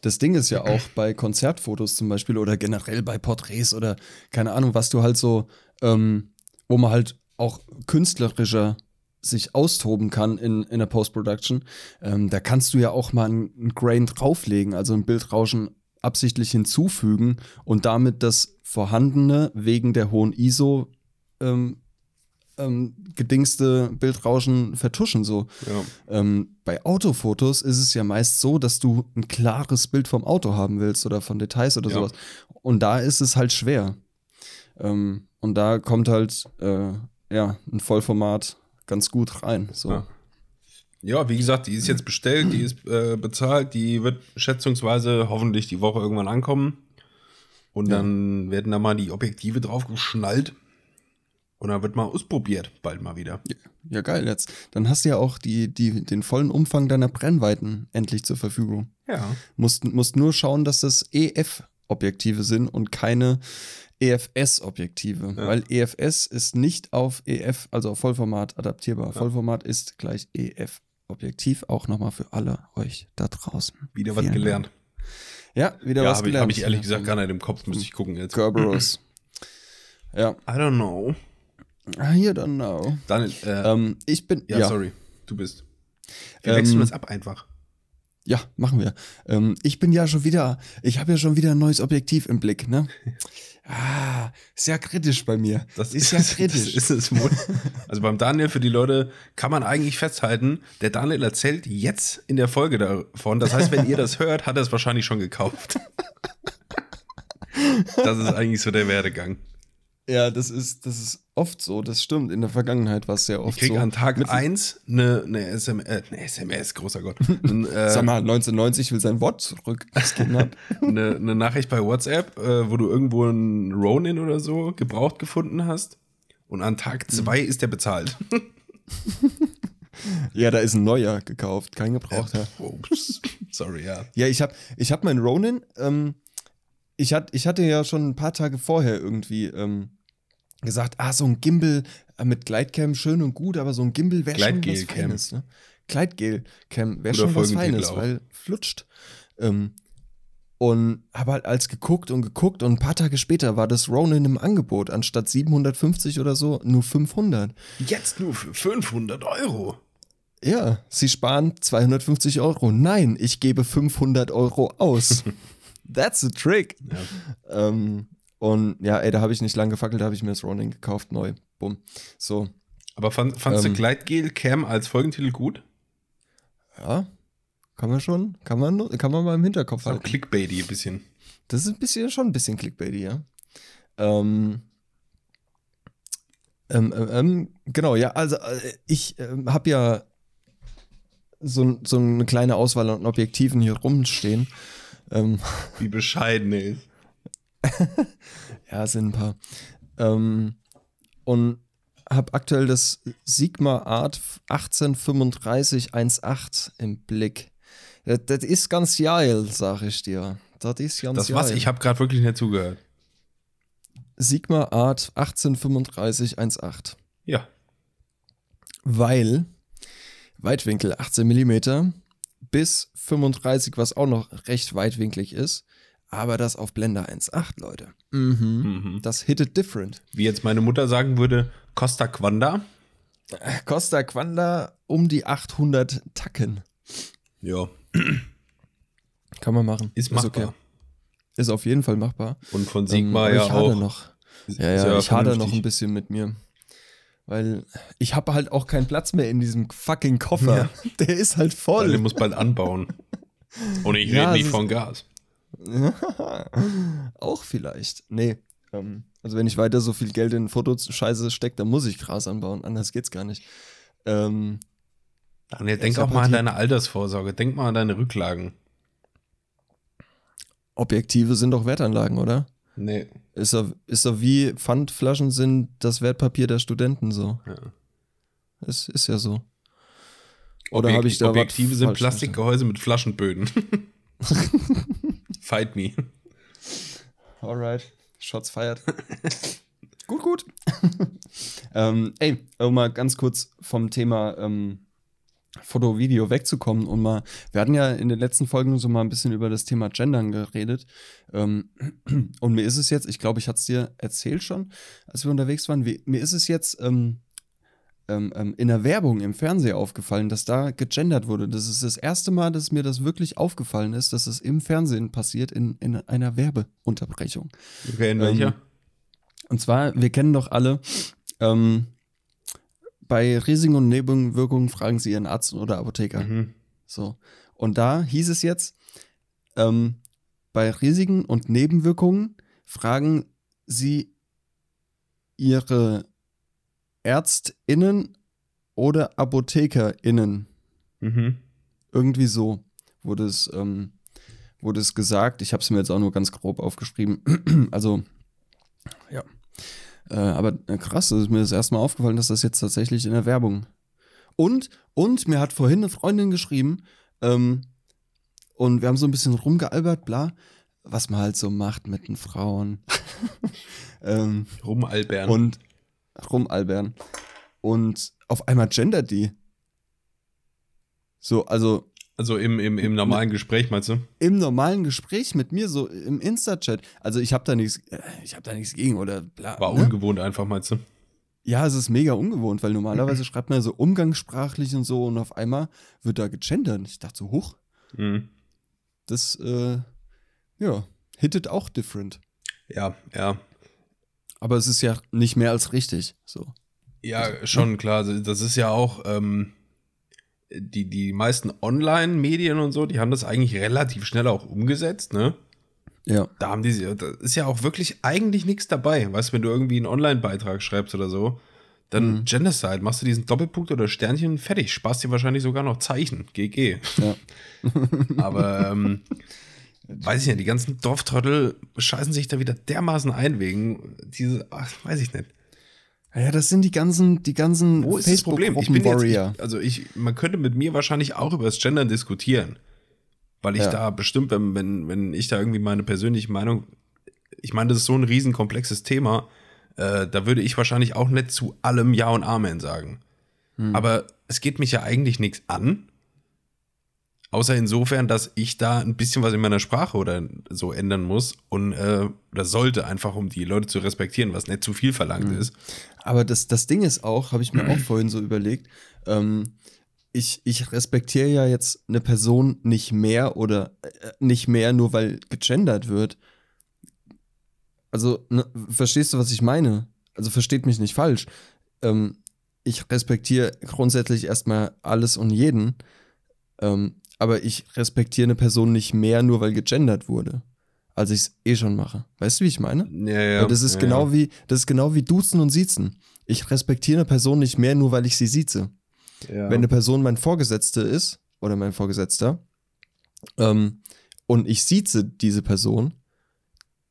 Das Ding ist ja auch bei Konzertfotos zum Beispiel oder generell bei Porträts oder keine Ahnung, was du halt so, ähm, wo man halt auch künstlerischer sich austoben kann in, in der Post-Production, ähm, da kannst du ja auch mal ein, Grain drauflegen, also ein Bildrauschen absichtlich hinzufügen und damit das vorhandene wegen der hohen ISO ähm, ähm, gedingste Bildrauschen vertuschen so. ja, Ähm, bei Autofotos ist es ja meist so, dass du ein klares Bild vom Auto haben willst oder von Details oder Ja. sowas. Und da ist es halt schwer. Ähm, und da kommt halt äh, ja ein Vollformat ganz gut rein. So. Ja. ja, wie gesagt, die ist jetzt bestellt, die ist äh, bezahlt, die wird schätzungsweise hoffentlich die Woche irgendwann ankommen. Und Ja. dann werden da mal die Objektive drauf geschnallt. Und dann wird mal ausprobiert, bald mal wieder. Ja, geil jetzt. Dann hast du ja auch die, die, den vollen Umfang deiner Brennweiten endlich zur Verfügung. Ja. Musst, musst nur schauen, dass das EF-Objektive sind und keine EFS-Objektive. Ja. Weil EFS ist nicht auf EF, also auf Vollformat adaptierbar. Vollformat ist gleich EF-Objektiv. Auch nochmal für alle euch da draußen. Wieder was Vielen gelernt. Dank. Ja, wieder Ja, was habe ich, gelernt. hab ich ehrlich gesagt gar nicht im Kopf, müsste ich gucken jetzt. Kerberos. ja, I don't know. I don't know. Daniel, äh, Ähm, ich bin. ja, ja, sorry, du bist. Wir Ähm, wechseln das ab einfach. Ja, machen wir. Ähm, ich bin ja schon wieder, ich habe ja schon wieder ein neues Objektiv im Blick, ne? Ah, sehr kritisch bei mir. Das ist ja kritisch. Das ist es wohl. Also beim Daniel, für die Leute, kann man eigentlich festhalten, der Daniel erzählt jetzt in der Folge davon. Das heißt, wenn ihr das hört, hat er es wahrscheinlich schon gekauft. Das ist eigentlich so der Werdegang. Ja, das ist, das ist oft so, das stimmt. In der Vergangenheit war es sehr oft Ich krieg so. an Tag Mit- 1 eine, eine, SM, äh, eine SMS, großer Gott. Ein, äh, Sag mal, 1990 will sein Wort zurück. Eine, eine Nachricht bei WhatsApp, äh, wo du irgendwo einen Ronin oder so gebraucht gefunden hast. Und an Tag 2 ist der bezahlt. ja, da ist ein neuer gekauft, kein gebrauchter. Ups. Sorry, ja. Ja, ich habe ich hab meinen Ronin, ähm, ich, hat, ich hatte ja schon ein paar Tage vorher irgendwie ähm, gesagt, ah, so ein Gimbal äh, mit Gleitcam schön und gut, aber so ein Gimbal wäre schon was. Feines. Ne? Gleitgel-Cam wäre schon was Feines, weil flutscht. Ähm, und habe halt als geguckt und geguckt und ein paar Tage später war das Ronin im Angebot. Anstatt 750 oder so, nur 500. Jetzt nur für 500 Euro. Ja, sie sparen 250 Euro. Nein, ich gebe 500 Euro aus. That's a trick. Ja. Ähm, und ja, ey, da habe ich nicht lang gefackelt, da habe ich mir das Ronin gekauft, neu. Bumm. So, Aber fand, fandst Ähm. du Gleitgel Cam als Folgentitel gut? ja, kann man schon, kann man, kann man mal im Hinterkopf halten. clickbaity ein bisschen. Das ist ein bisschen, schon ein bisschen Clickbaity, ja. Ähm, ähm, ähm, genau, ja, also äh, ich ähm, habe ja so, so eine kleine Auswahl an Objektiven hier rumstehen. Ähm, Wie bescheiden ist. Ja, sind ein paar. Ähm, und habe aktuell das Sigma Art 1835 1.8 im Blick. Das, das ist ganz geil, sag ich dir. Das ist ganz Das geil. was? Ich habe gerade wirklich nicht zugehört. Sigma Art 1835 1.8. Ja. Weil Weitwinkel 18 mm bis 35, was auch noch recht weitwinklig ist. Aber das auf Blender 1.8, Leute. Mhm. Mhm. Das hittet different. Wie jetzt meine Mutter sagen würde, Costa Quanda. Costa Quanda um die 800 Tacken. Ja, Kann man machen. ist machbar. Ist auf jeden Fall machbar. Und von Ähm, Sigma aber ja ich auch. noch. Ist- Ja, ist ja, ich hader noch ein bisschen mit mir. Weil ich habe halt auch keinen Platz mehr in diesem fucking Koffer. Der ist halt Weil voll. der muss bald anbauen. Und ich Ja, rede nicht ist- von Gas. auch vielleicht. Nee. Ähm, also wenn ich weiter so viel Geld in Fotos-Scheiße stecke, dann muss ich Gras anbauen. Anders geht's gar nicht. Ähm, Daniel, denk auch mal an deine Altersvorsorge. Denk mal an deine Rücklagen. Objektive sind doch Wertanlagen, oder? Nee. Ist doch, ist doch wie Pfandflaschen sind das Wertpapier der Studenten so. Ja. Es ist ja so. Oder habe ich da Objektive sind Plastikgehäuse mit Flaschenböden. Fight me. Alright. Shots feiert. gut, gut. ähm, ey, um mal ganz kurz vom Thema ähm, Foto, Video wegzukommen und mal, wir hatten ja in den letzten Folgen so mal ein bisschen über das Thema Gendern geredet. Ähm, und mir ist es jetzt, ich glaube, ich hatte es dir erzählt schon, als wir unterwegs waren, wie, mir ist es jetzt ähm, ähm, ähm, in der Werbung im Fernsehen aufgefallen, dass da gegendert wurde. Das ist das erste Mal, dass mir das wirklich aufgefallen ist, dass es im Fernsehen passiert in, in einer Werbeunterbrechung. Okay, in Ähm, welcher? Und zwar, wir kennen doch alle, ähm, bei Risiken und Nebenwirkungen fragen Sie Ihren Arzt oder Apotheker. Mhm. So. Und da hieß es jetzt, ähm, bei Risiken und Nebenwirkungen fragen Sie Ihre ÄrztInnen oder ApothekerInnen. Mhm. Irgendwie so wurde es, ähm, wurde es gesagt. Ich habe es mir jetzt auch nur ganz grob aufgeschrieben. also, ja. Äh, aber äh, krass, ist mir das erste Mal aufgefallen, dass das jetzt tatsächlich in der Werbung. Und, und mir hat vorhin eine Freundin geschrieben, ähm, und wir haben so ein bisschen rumgealbert, bla, was man halt so macht mit den Frauen. ähm, Rumalbern. und rumalbern. Und auf einmal gendert die. So, also also im, im, im normalen Gespräch, meinst du? im normalen Gespräch mit mir, so im Insta-Chat. Also ich habe da nichts, ich habe da nichts gegen oder bla. War ne? ungewohnt einfach, meinst du? Ja, es ist mega ungewohnt, weil normalerweise schreibt man ja so umgangssprachlich und so und auf einmal wird da gegendert. Ich dachte so, huch, Mhm. das, äh, ja, hittet auch different. Ja, ja. Aber es ist ja nicht mehr als richtig, so. Ja, schon klar. Das ist ja auch, ähm, die, die meisten Online-Medien und so, die haben das eigentlich relativ schnell auch umgesetzt, ne? Ja. Da haben die, da ist ja auch wirklich eigentlich nichts dabei. Weißt du, wenn du irgendwie einen Online-Beitrag schreibst oder so, dann Mhm. Genocide, machst du diesen Doppelpunkt oder Sternchen, fertig. Sparst dir wahrscheinlich sogar noch Zeichen. GG. Ja. Aber ähm, weiß ich nicht, die ganzen Dorftrottel scheißen sich da wieder dermaßen ein wegen diese, ach, weiß ich nicht. Ja, das sind die ganzen, die ganzen Wo ist das Problem? Ich bin jetzt, ich, also ich, man könnte mit mir wahrscheinlich auch über das Gendern diskutieren. Weil ich Ja. da bestimmt, wenn, wenn, wenn ich da irgendwie meine persönliche Meinung, ich meine, das ist so ein riesen komplexes Thema, äh, da würde ich wahrscheinlich auch nicht zu allem Ja und Amen sagen. Hm. Aber es geht mich ja eigentlich nichts an. Außer insofern, dass ich da ein bisschen was in meiner Sprache oder so ändern muss und äh, oder sollte, einfach um die Leute zu respektieren, was nicht zu viel verlangt Hm. ist. Aber das, das Ding ist auch, habe ich mir auch vorhin so überlegt, ähm, ich, ich respektiere ja jetzt eine Person nicht mehr oder äh, nicht mehr, nur weil gegendert wird. Also, ne, verstehst du, was ich meine? Also versteht mich nicht falsch. Ähm, ich respektiere grundsätzlich erstmal alles und jeden, ähm, aber ich respektiere eine Person nicht mehr, nur weil gegendert wurde, als ich es eh schon mache. Weißt du, wie ich meine? Ja, ja. Weil das ist ja, genau ja. wie das ist genau wie duzen und siezen. Ich respektiere eine Person nicht mehr nur weil ich sie sieze. Ja. Wenn eine Person mein Vorgesetzter ist oder mein Vorgesetzter ähm, und ich sieze diese Person,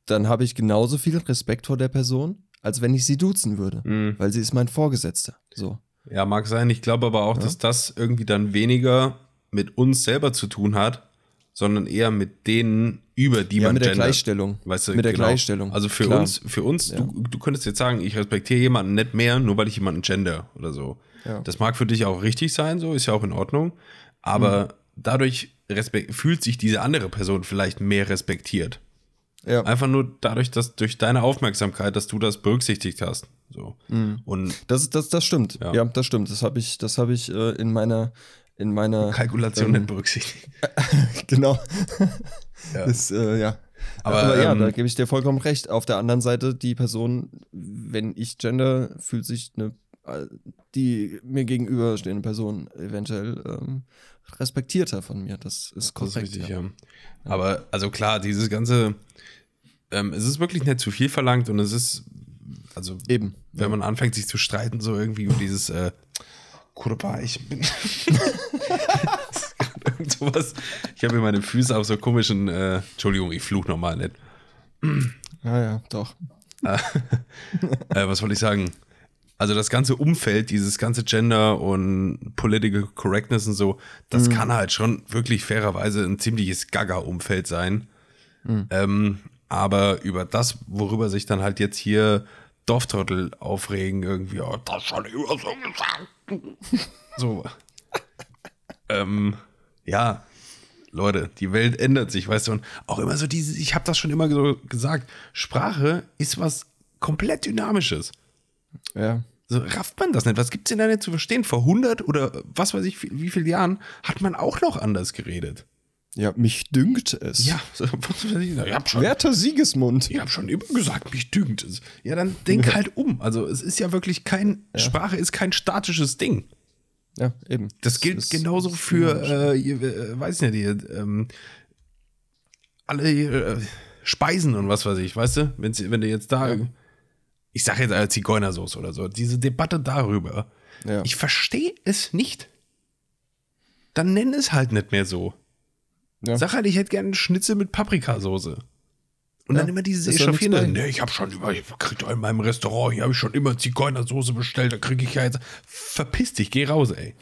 dann habe ich genauso viel Respekt vor der Person, als wenn ich sie duzen würde, Mhm. weil sie ist mein Vorgesetzter. So. Ja, mag sein. Ich glaube aber auch, Ja. dass das irgendwie dann weniger mit uns selber zu tun hat, sondern eher mit denen, über die ja, man mit der gendert. Gleichstellung. Weißt du, mit der genau. Gleichstellung. Also für Klar. uns, für uns, Ja. du, du könntest jetzt sagen, ich respektiere jemanden nicht mehr, nur weil ich jemanden gender oder so. Ja. Das mag für dich auch richtig sein, so ist ja auch in Ordnung. Aber Mhm. dadurch fühlt sich diese andere Person vielleicht mehr respektiert. ja. Einfach nur dadurch, dass durch deine Aufmerksamkeit, dass du das berücksichtigt hast. So. Mhm. Und Das, das, das stimmt. Ja. Ja, das stimmt. Das habe ich, das habe ich äh, in meiner, in meiner Kalkulation ähm, berücksichtigt. genau. Ja. Das, äh, ja. Aber, Aber, ja, ähm, da gebe ich dir vollkommen recht. Auf der anderen Seite, die Person, wenn ich gender, fühlt sich eine, äh, die mir gegenüberstehende Person eventuell ähm, respektierter von mir. Das ist Das ist korrekt. richtig, ja. ja. Aber also klar, dieses ganze, ähm, es ist wirklich nicht zu viel verlangt und es ist, also Eben. wenn man anfängt, sich zu streiten, so irgendwie um dieses äh, Kurba, ich bin. Irgend sowas. Ich habe mir meine Füße auf so komischen, äh, Entschuldigung, ich fluch nochmal nicht. Ja, ja, doch. äh, was wollte ich sagen? Also das ganze Umfeld, dieses ganze Gender und Political Correctness und so, das kann halt schon wirklich fairerweise ein ziemliches Gaga-Umfeld sein. Ähm, aber über das, worüber sich dann halt jetzt hier Dorftrottel aufregen, irgendwie, oh, das schon immer so gesagt. So. ähm, ja, Leute, die Welt ändert sich, weißt du, und auch immer so dieses, ich habe das schon immer so gesagt, Sprache ist was komplett Dynamisches. Ja. So rafft man das nicht. Was gibt's denn da nicht zu verstehen? Vor 100 oder was weiß ich, wie, wie vielen Jahren hat man auch noch anders geredet. Ja, mich dünkt es. Ja, ich, ich habe schon, Werter Siegesmund. ich hab schon immer gesagt, mich dünkt es. Ja, dann denk halt um. Also es ist ja wirklich kein, Sprache ist kein statisches Ding. Ja, eben. Das gilt ist- genauso ist für, äh, äh, weiß nicht, die, ähm, alle äh, Speisen und was weiß ich, weißt du? Wenn, sie- wenn du jetzt da, ich sage jetzt äh, Zigeunersoße oder so, diese Debatte darüber, Ja. ich verstehe es nicht. Dann nenn es halt nicht mehr so. Ja. Sag halt, ich hätte gerne einen Schnitzel mit Paprikasauce. Und Ja, dann immer dieses Echauffierende. Nee, ich habe schon immer, ich krieg doch in meinem Restaurant, hier habe ich schon immer Zigeunersoße bestellt, da kriege ich ja jetzt. Verpiss dich, geh raus, ey.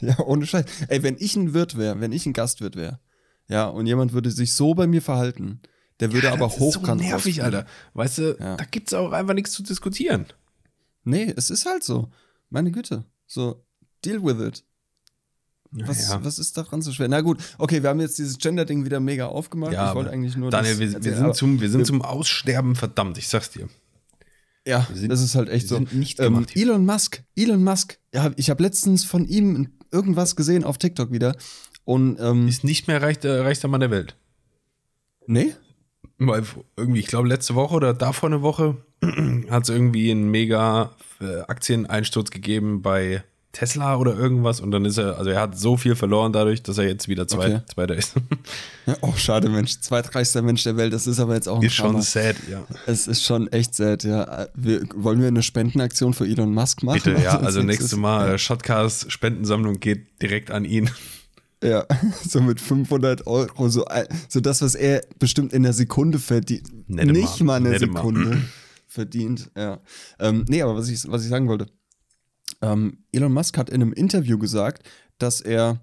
Ja, ohne Scheiß. Ey, wenn ich ein Wirt wäre, wenn ich ein Gastwirt wäre, ja, und jemand würde sich so bei mir verhalten, der würde Ja, aber das ist so hochkant nervig. Alter. Weißt du, Ja. da gibt's auch einfach nichts zu diskutieren. Nee, es ist halt so. Meine Güte. So, deal with it. Was, Ja. was ist daran so schwer? Na gut, okay, wir haben jetzt dieses Gender-Ding wieder mega aufgemacht. Ja, ich wollte eigentlich nur Daniel, das wir, wir, sind zum, wir sind zum Aussterben verdammt, ich sag's dir. Ja, sind- das ist halt echt wir so. sind nicht ähm, gemacht. Elon Musk, Elon Musk. Ja, ich habe letztens von ihm irgendwas gesehen auf TikTok wieder. Und, ähm, Ist nicht mehr reichter, reichster Mann der Welt. nee? Weil irgendwie, ich glaube, letzte Woche oder davor eine Woche hat es irgendwie einen mega äh, Aktieneinsturz gegeben bei Tesla oder irgendwas und dann ist er, also er hat so viel verloren dadurch, dass er jetzt wieder zweit, Okay. Zweiter ist. Ja, oh, schade, Mensch. Zweitreichster Mensch der Welt. Das ist aber jetzt auch ein ist schon Drama. sad, ja. Es ist schon echt sad, ja. Wir, wollen wir eine Spendenaktion für Elon Musk machen? Bitte, ja. als Also nächstes? Mal äh, Shotcast Spendensammlung geht direkt an ihn. Ja, so mit 500 Euro, so, ein- so das, was er bestimmt in der Sekunde verdient. Nicht Mal, mal eine nette Mal. Sekunde verdient, ja. Ähm, nee, aber was ich, was ich sagen wollte. Ähm, Elon Musk hat in einem Interview gesagt, dass er,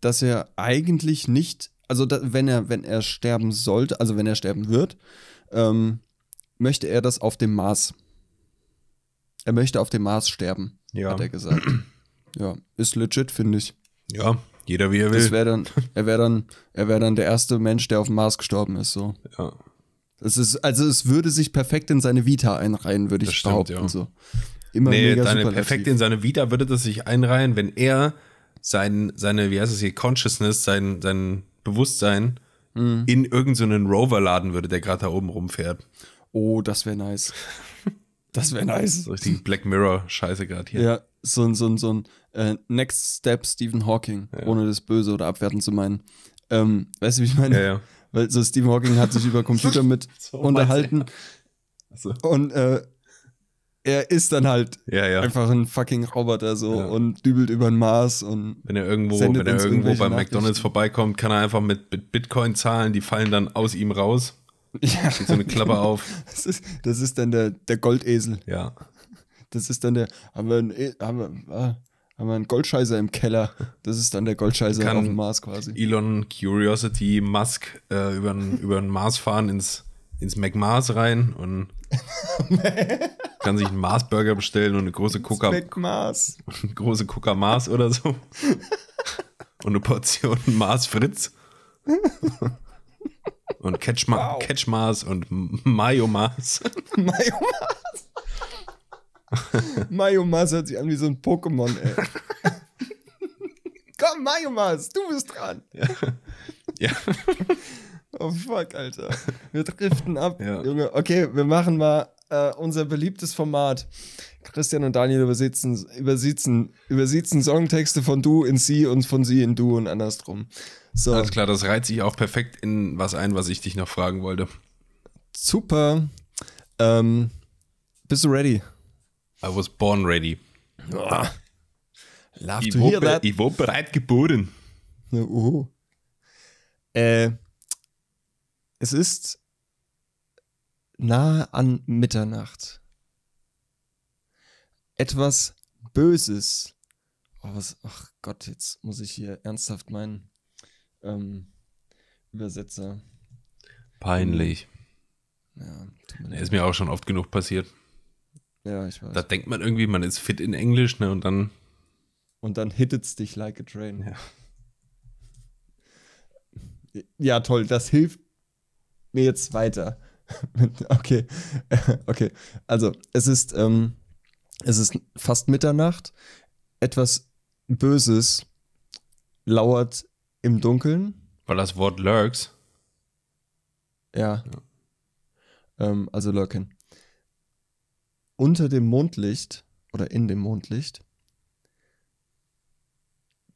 dass er eigentlich nicht, also da, wenn er, wenn er sterben sollte, also wenn er sterben wird, ähm, möchte er das auf dem Mars. Er möchte auf dem Mars sterben, Ja. hat er gesagt. ja, ist legit, finde ich. Ja, jeder wie er will. wäre dann, er wäre dann, er wäre dann der erste Mensch, der auf dem Mars gestorben ist. So. Ja. Es ist, also es würde sich perfekt in seine Vita einreihen, würde ich Das stimmt, behaupten. ja. So. Immer Nee, mega deine, perfekt in seine Vita würde das sich einreihen, wenn er sein, seine, wie heißt es hier, Consciousness, sein, sein Bewusstsein Mhm. in irgendeinen Rover laden würde, der gerade da oben rumfährt. Oh, das wäre nice. Das wäre nice. So richtig Black Mirror-Scheiße gerade hier. Ja, so ein, so ein, so ein äh, Next Step Stephen Hawking, ohne das Böse oder abwertend zu meinen. Ähm, weißt du, wie ich meine? Ja, ja. Weil so Stephen Hawking hat sich über Computer mit So unterhalten Also, und äh, er ist dann halt ja, ja. einfach ein fucking Roboter so Ja. und dübelt über den Mars und Wenn er irgendwo, wenn er irgendwo beim McDonalds vorbeikommt, kann er einfach mit, Bitcoin zahlen, die fallen dann aus ihm raus. ja, Geht so eine Klappe auf. das ist, das ist dann der, der Goldesel. Ja. Das ist dann der, haben wir einen, E- haben wir, ah, haben wir einen Goldscheißer im Keller. Das ist dann der Goldscheißer Kann- auf dem Mars quasi. Elon Curiosity Musk äh, über den Mars fahren ins, ins McMars rein und kann sich einen Mars-Burger bestellen und eine große Coca, Weg Mars. eine große Coca Mars oder so. Und eine Portion Mars Fritz. Und Catch, Wow. Catch Mars und Mayo Mars. Mayo Mars. Mayo Mars hört sich an wie so ein Pokémon, ey. Komm, Mayo Mars, du bist dran. Ja. Oh fuck, Alter. Wir driften ab. Ja. Junge, okay, wir machen mal äh, unser beliebtes Format. Christian und Daniel übersetzen, übersetzen, übersetzen Songtexte von du in sie und von sie in du und andersrum. So, Alles klar, das reiht sich auch perfekt in was ein, was ich dich noch fragen wollte. super. Ähm, bist du ready? I was born ready. Love Ich to hear that. ich war bereit geboren. Uhu. Äh, es ist nahe an Mitternacht. Etwas Böses. Oh, was, ach Gott, jetzt muss ich hier ernsthaft meinen ähm, Übersetzer. Peinlich. Ja, mir. Ist mir auch schon oft genug passiert. ja, ich weiß. Da denkt man irgendwie, man ist fit in Englisch, ne? Und dann, Und dann hittet's dich like a train. Ja. Ja, toll, das hilft mir jetzt weiter. okay, okay. Also, es ist, ähm, es ist fast Mitternacht. Etwas Böses lauert im Dunkeln. weil das Wort lurks, Ja. Ähm, also lurken. Unter dem Mondlicht oder in dem Mondlicht.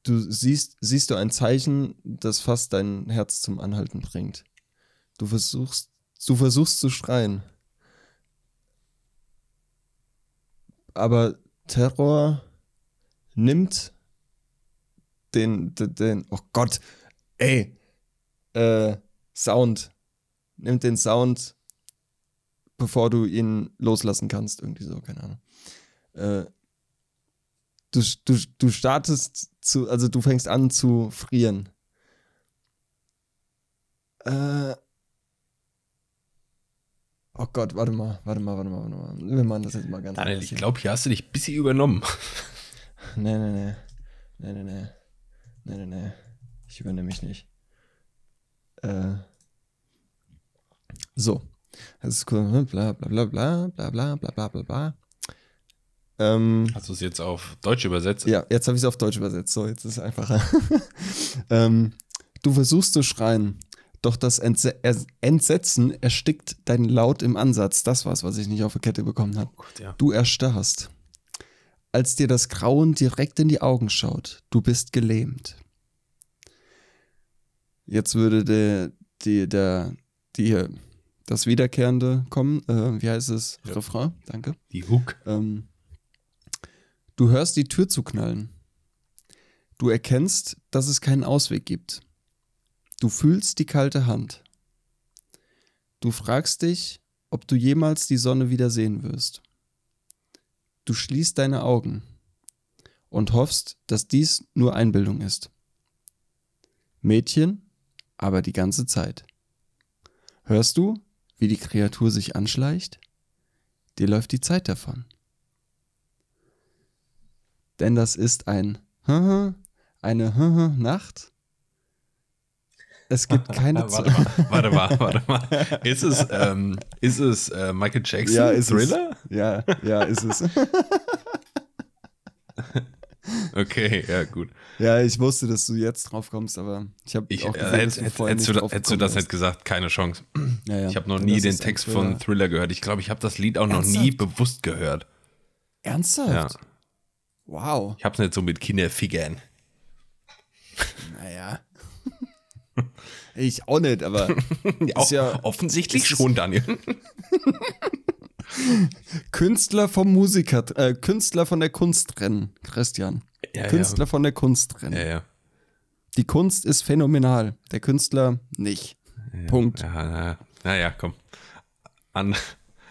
Du siehst, siehst du ein Zeichen, das fast dein Herz zum Anhalten bringt. Du versuchst, du versuchst zu schreien. Aber Terror nimmt den, den, den oh Gott, ey, äh, Sound, nimmt den Sound, bevor du ihn loslassen kannst, irgendwie so, keine Ahnung. Äh, du, du, du startest zu, also du fängst an zu frieren. Äh, oh Gott, warte mal, warte mal, warte mal, warte mal. Wir machen das jetzt mal ganz Daniel, ich glaube, hier hast du dich ein bisschen übernommen. Nee, nee, nee. Nee, nee, nee. Nee, nee, nee. Ich übernehme mich nicht. Äh. So. Das ist cool. Bla bla bla bla bla bla bla bla bla bla. Ähm, Hast du es jetzt auf Deutsch übersetzt? ja, jetzt habe ich es auf Deutsch übersetzt. So, jetzt ist es einfacher. ähm, du versuchst zu schreien, doch das Entse Entsetzen erstickt deinen Laut im Ansatz. Das war's, was ich nicht auf die Kette bekommen habe. Gott, ja. Du erstarrst. als dir das Grauen direkt in die Augen schaut. Du bist gelähmt. Jetzt würde der, die, der, die, das Wiederkehrende kommen. Äh, wie heißt es? Ja. Refrain? Danke. Die Hook. Ähm, du hörst die Tür zu knallen. Du erkennst, dass es keinen Ausweg gibt. Du fühlst die kalte Hand. Du fragst dich, ob du jemals die Sonne wieder sehen wirst. Du schließt deine Augen und hoffst, dass dies nur Einbildung ist. Mädchen, aber die ganze Zeit. Hörst du, wie die Kreatur sich anschleicht? Dir läuft die Zeit davon. Denn das ist ein eine Nacht. Es gibt keine warte mal, warte mal, warte mal. Ist es, ähm, ist es äh, Michael Jackson? Ja, ist es. Thriller? Ja, ja, ist es. Okay, ja, gut. ja, ich wusste, dass du jetzt drauf kommst, aber ich habe auch äh, gesehen, dass hätt, du hätt, vorher hättest, nicht du, hättest du das nicht bist. gesagt, keine Chance. Ja, ja. Ich habe noch nie den Text Thriller. von Thriller gehört. Ich glaube, ich habe das Lied auch noch nie Ernsthaft? bewusst gehört. Ernsthaft? Ja. Wow. Ich habe es nicht so mit Kinderfigern. Naja. ich auch nicht, aber Ja, Ist ja- offensichtlich schon, Daniel. Künstler vom Musiker, äh, Künstler von der Kunst trennen, Christian. Ja, Künstler von der Kunst trennen. Ja, ja. Die Kunst ist phänomenal, der Künstler nicht. ja. Punkt. Ja, na, naja, komm. An,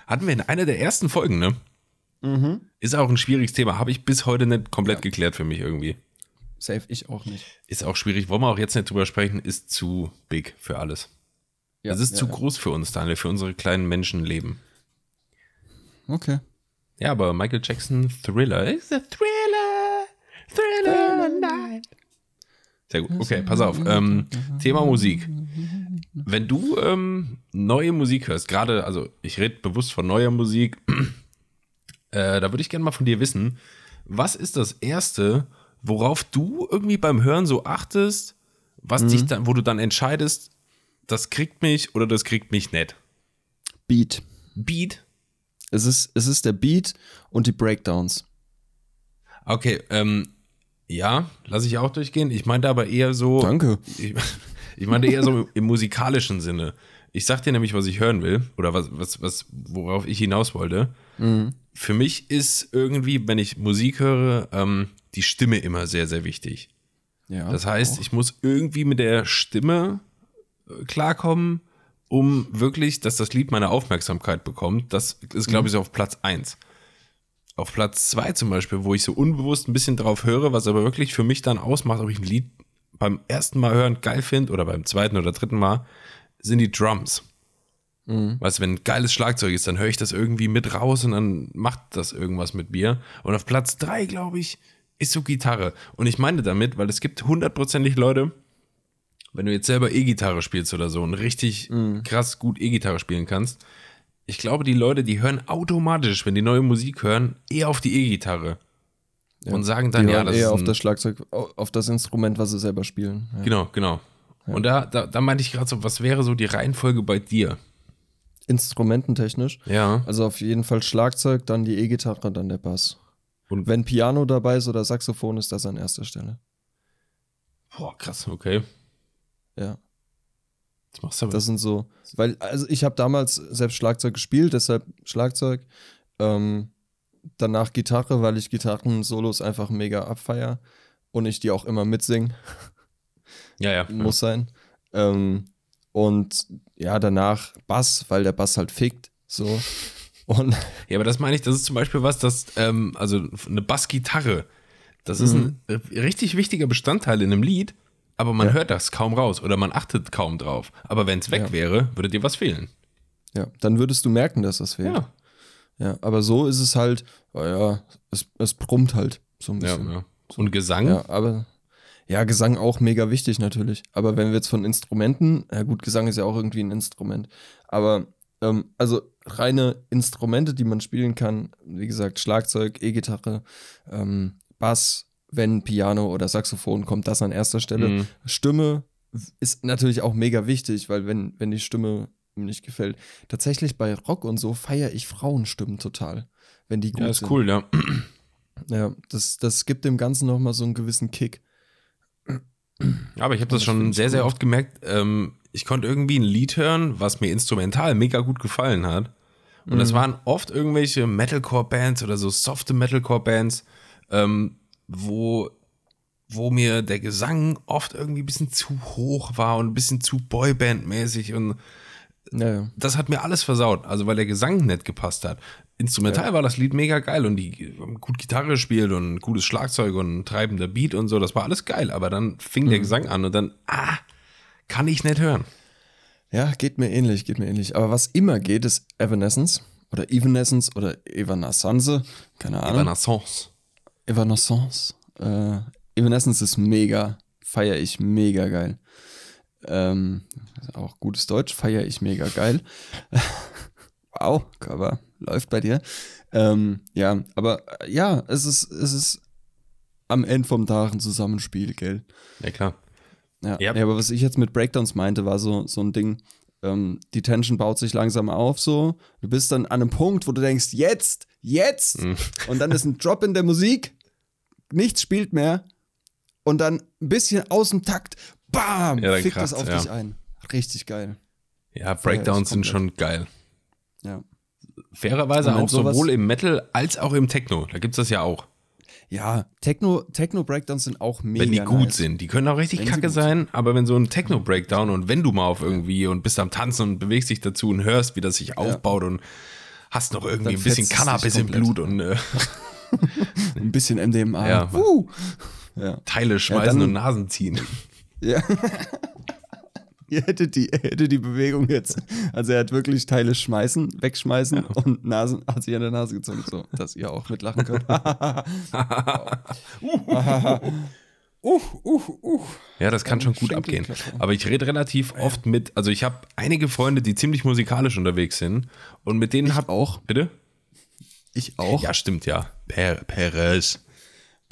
hatten wir in einer der ersten Folgen, ne? Mhm. Ist auch ein schwieriges Thema. Habe ich bis heute nicht komplett geklärt für mich irgendwie. Safe, ich auch nicht. Ist auch schwierig. Wollen wir auch jetzt nicht drüber sprechen. Ist zu big für alles. Ja, es ist ja, zu ja. groß für uns, Daniel, für unsere kleinen Menschenleben. Okay. Ja, aber Michael Jackson Thriller ist a Thriller. Thriller night. Sehr gut. Okay, pass auf. Ähm, Thema Musik. Wenn du ähm, neue Musik hörst, gerade, also ich rede bewusst von neuer Musik, äh, da würde ich gerne mal von dir wissen, was ist das Erste, worauf du irgendwie beim Hören so achtest, was dich dann, wo du dann entscheidest, das kriegt mich oder das kriegt mich nicht? Beat. Beat? Es ist, es ist der Beat und die Breakdowns. Okay, ähm, ja, lasse ich auch durchgehen. Ich meinte aber eher so. Danke. Ich, ich meinte eher so im musikalischen Sinne. Ich sag dir nämlich, was ich hören will oder was, was, was, worauf ich hinaus wollte. Für mich ist irgendwie, wenn ich Musik höre, ähm, die Stimme immer sehr, sehr wichtig. Ja. Das heißt, ich muss irgendwie mit der Stimme äh, klarkommen, um wirklich, dass das Lied meine Aufmerksamkeit bekommt. Das ist, glaube ich, so auf Platz 1. Auf Platz 2 zum Beispiel, wo ich so unbewusst ein bisschen drauf höre, was aber wirklich für mich dann ausmacht, ob ich ein Lied beim ersten Mal hören geil finde oder beim zweiten oder dritten Mal, sind die Drums. Weißt du, wenn ein geiles Schlagzeug ist, dann höre ich das irgendwie mit raus und dann macht das irgendwas mit mir. Und auf Platz 3, glaube ich, ist so Gitarre. Und ich meine damit, weil es gibt hundertprozentig Leute, wenn du jetzt selber E-Gitarre spielst oder so und richtig krass gut E-Gitarre spielen kannst, ich glaube, die Leute, die hören automatisch, wenn die neue Musik hören, eher auf die E-Gitarre. Ja. Und sagen dann, die ja, das eher ist auf das Schlagzeug, au- auf das Instrument, was sie selber spielen. Ja. Genau, genau. Und da, da, da meinte ich gerade so, was wäre so die Reihenfolge bei dir? Instrumententechnisch. Ja. Also auf jeden Fall Schlagzeug, dann die E-Gitarre, dann der Bass. Und Wenn Piano dabei ist oder Saxophon, ist das an erster Stelle. boah, krass, okay. Ja. Das machst du aber. Das sind so, weil, also ich habe damals selbst Schlagzeug gespielt, deshalb Schlagzeug. Ähm, danach Gitarre, weil ich Gitarren-Solos einfach mega abfeier und ich die auch immer mitsingen, ja, ja. muss sein. Ähm, und ja, danach Bass, weil der Bass halt fickt. So. Und Ja, aber das meine ich, das ist zum Beispiel was, das, ähm, also eine Bassgitarre, das ist ein äh, richtig wichtiger Bestandteil in einem Lied, aber man Ja. hört das kaum raus oder man achtet kaum drauf. Aber wenn es weg Ja. wäre, würde dir was fehlen. ja, dann würdest du merken, dass das fehlt. Ja, Ja, aber so ist es halt, oh ja, es, es brummt halt so ein ja, bisschen. ja. Und Gesang? Ja, aber ja, Gesang auch mega wichtig natürlich. Aber wenn wir jetzt von Instrumenten, ja gut, Gesang ist ja auch irgendwie ein Instrument. Aber ähm, also reine Instrumente, die man spielen kann, wie gesagt, Schlagzeug, E-Gitarre, ähm, Bass, wenn Piano oder Saxophon kommt, das an erster Stelle. Mhm. Stimme ist natürlich auch mega wichtig, weil wenn, wenn die Stimme mir nicht gefällt. Tatsächlich bei Rock und so feiere ich Frauenstimmen total. Wenn die gut Ja, ist sind. cool, ja. Ja, das, das gibt dem Ganzen nochmal so einen gewissen Kick. Aber ich habe das, das schon sehr, sehr oft gemerkt. Ähm, ich konnte irgendwie ein Lied hören, was mir instrumental mega gut gefallen hat. Und Mhm. das waren oft irgendwelche Metalcore-Bands oder so softe Metalcore-Bands, ähm, wo, wo mir der Gesang oft irgendwie ein bisschen zu hoch war und ein bisschen zu Boyband-mäßig. Und Ja, ja. das hat mir alles versaut. Also, weil der Gesang nicht gepasst hat. Instrumental war das Lied mega geil und die gut Gitarre gespielt und gutes Schlagzeug und ein treibender Beat und so. Das war alles geil. Aber dann fing Mhm. der Gesang an und dann, ah, kann ich nicht hören. Ja, geht mir ähnlich, geht mir ähnlich. Aber was immer geht, ist Evanescence oder Evanescence oder Evanescence. Keine Ahnung. Renaissance. Evanescence. Äh, Evanescence ist mega. Feier ich mega geil. Ähm, auch gutes Deutsch, feier ich mega geil. wow, Cover, läuft bei dir. Ähm, ja, aber äh, ja, es ist, es ist am Ende vom Tag ein Zusammenspiel, gell? Ja, klar. Ja. Ja. aber was ich jetzt mit Breakdowns meinte, war so, so ein Ding, ähm, die Tension baut sich langsam auf so. Du bist dann an einem Punkt, wo du denkst, jetzt, jetzt. Mhm. Und dann ist ein Drop in der Musik, nichts spielt mehr. Und dann ein bisschen aus dem Takt, bam, Ja, fickt das auf ja. dich ein. Richtig geil. Ja, Breakdowns sind schon geil. Ja. Fairerweise auch sowohl im Metal als auch im Techno. Da gibt es das ja auch. Ja, Techno, Techno-Breakdowns sind auch mega wenn die gut nice. sind. Die können auch richtig Wenn kacke sein, aber wenn so ein Techno-Breakdown und wenn du mal auf irgendwie und bist am Tanzen und bewegst dich dazu und hörst, wie das sich aufbaut und hast noch irgendwie Dann ein bisschen Cannabis im. Blut und äh, Ein bisschen MDMA. Ja. Uh. ja. Teile schmeißen dann- und Nasen ziehen. Ja. ihr, hättet die, ihr hättet die Bewegung jetzt. Also er hat wirklich Teile schmeißen, wegschmeißen und Nasen, hat sich an der Nase gezogen, so, dass ihr auch mitlachen könnt. uh, uh, uh. Ja, das kann schon gut abgehen. Aber ich rede relativ oft mit, also ich habe einige Freunde, die ziemlich musikalisch unterwegs sind und mit denen hab auch. Bitte? Ich auch. Ja, stimmt, ja. Per Perez.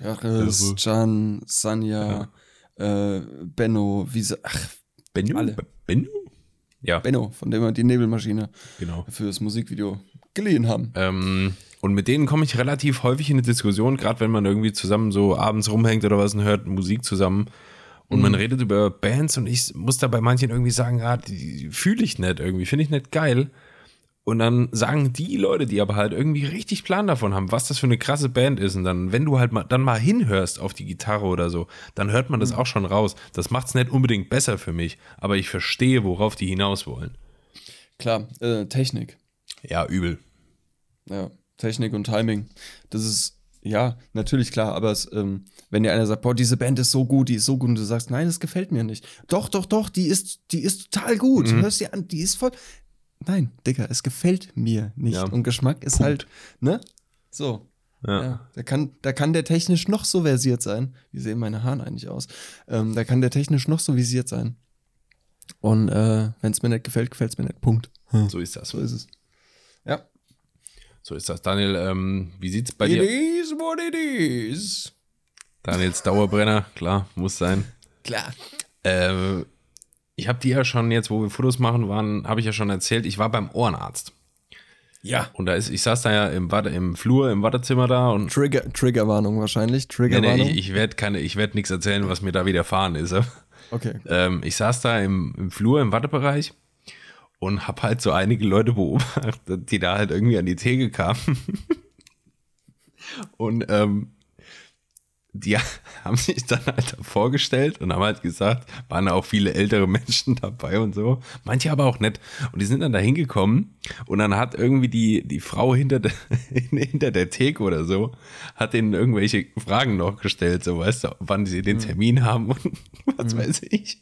Paris, Can, Sanja, äh, Benno, wie sie, ach, Benno? Alle. Benno? Ja, Benno, von dem wir die Nebelmaschine genau. für das Musikvideo geliehen haben. Ähm, und mit denen komme ich relativ häufig in eine Diskussion, gerade wenn man irgendwie zusammen so abends rumhängt oder was und hört Musik zusammen. Und man redet über Bands und ich muss da bei manchen irgendwie sagen, ah, die fühle ich nicht irgendwie, finde ich nicht geil. Und dann sagen die Leute, die aber halt irgendwie richtig Plan davon haben, was das für eine krasse Band ist. Und dann, wenn du halt mal, dann mal hinhörst auf die Gitarre oder so, dann hört man das auch schon raus. Das macht es nicht unbedingt besser für mich, aber ich verstehe, worauf die hinaus wollen. Klar, äh, Technik. Ja, übel. Ja, Technik und Timing. Das ist, ja, natürlich klar, aber es, ähm, wenn dir einer sagt, boah, diese Band ist so gut, die ist so gut, und du sagst, nein, das gefällt mir nicht. Doch, doch, doch, die ist, die ist total gut. Mhm. Hörst dir an, die ist voll. Nein, Digga, es gefällt mir nicht. Ja. Und Geschmack ist Punkt. halt, ne? So. Ja. Ja. Da, kann, da kann der technisch noch so versiert sein. Wie sehen meine Haare eigentlich aus? Ähm, da kann der technisch noch so visiert sein. Und äh, wenn es mir nicht gefällt, gefällt es mir nicht. Punkt. So ist das. So ist es. Ja. So ist das. Daniel, ähm, wie sieht's bei It dir? is what it is. Daniels Dauerbrenner, klar, muss sein. Klar. Äh, ich habe dir ja schon jetzt, wo wir Fotos machen waren, habe ich ja schon erzählt, ich war beim Ohrenarzt. Ja. Und da ist, ich saß da ja im, im Flur, im Wartezimmer da und Trigger, Triggerwarnung wahrscheinlich. nee, Triggerwarnung. nee, ich, ich werde keine, ich werde nichts erzählen, was mir da widerfahren ist. okay. Ähm, ich saß da im, im Flur, im Wartebereich und habe halt so einige Leute beobachtet, die da halt irgendwie an die Theke kamen. und ähm, die haben sich dann halt vorgestellt und haben halt gesagt, waren auch viele ältere Menschen dabei und so. Manche aber auch nicht. Und die sind dann da hingekommen und dann hat irgendwie die, die Frau hinter der, hinter der Theke oder so, hat denen irgendwelche Fragen noch gestellt, so weißt du, wann sie den Termin haben und was weiß ich.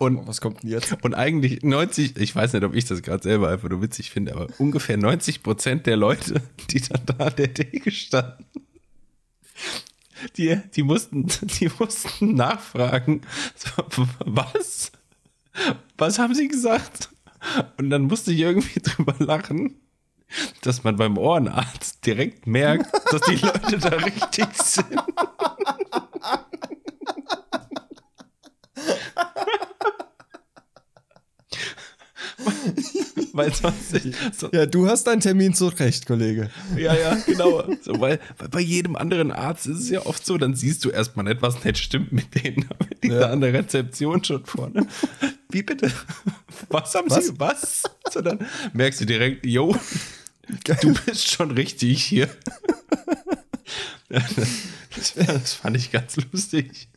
Und Was kommt denn jetzt? und eigentlich 90, ich weiß nicht, ob ich das gerade selber einfach nur witzig finde, aber ungefähr 90 Prozent der Leute, die dann da an der Theke standen, die, die, mussten, die mussten nachfragen, was? Was haben sie gesagt? Und dann musste ich irgendwie drüber lachen, dass man beim Ohrenarzt direkt merkt, dass die Leute da richtig sind. weil so, Ja, du hast deinen Termin zurecht, Kollege. ja, ja, genau. So, weil, weil bei jedem anderen Arzt ist es ja oft so, dann siehst du erstmal nicht, was nicht stimmt mit denen, die Ja. da an der Rezeption schon vorne. Wie bitte? Was haben Sie? Was? So, dann merkst du direkt, yo, du bist schon richtig hier. Das, das fand ich ganz lustig.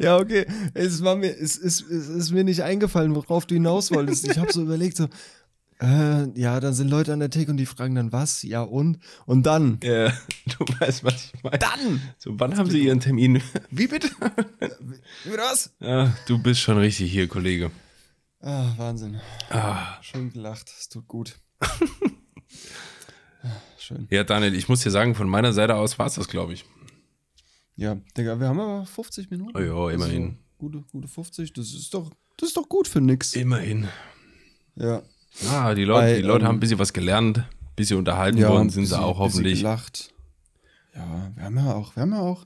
Ja, okay. Es, war mir, es, es, es ist mir nicht eingefallen, worauf du hinaus wolltest. Ich habe so überlegt, so, äh, ja, dann sind Leute an der Theke und die fragen dann, was? Ja, und? Und dann? Ja, du weißt, was ich meine. Dann! So, wann haben Sie Ihren Termin? Wie bitte? Wie was? Ja, du bist schon richtig hier, Kollege. Ah, Wahnsinn. Ah. Schön gelacht. Es tut gut. Ah, Schön. Ja, Daniel, ich muss dir sagen, von meiner Seite aus war es das, glaube ich. Ja, Digga, wir haben aber 50 Minuten. Oh ja, immerhin. Also, gute, gute 50, das ist doch, das ist doch gut für nix. Immerhin. Ja. Ah, die Leute, Weil, die Leute ähm, haben ein bisschen was gelernt, ein bisschen unterhalten ja worden sind sie auch hoffentlich. gelacht. Ja, wir haben ja auch, wir haben ja auch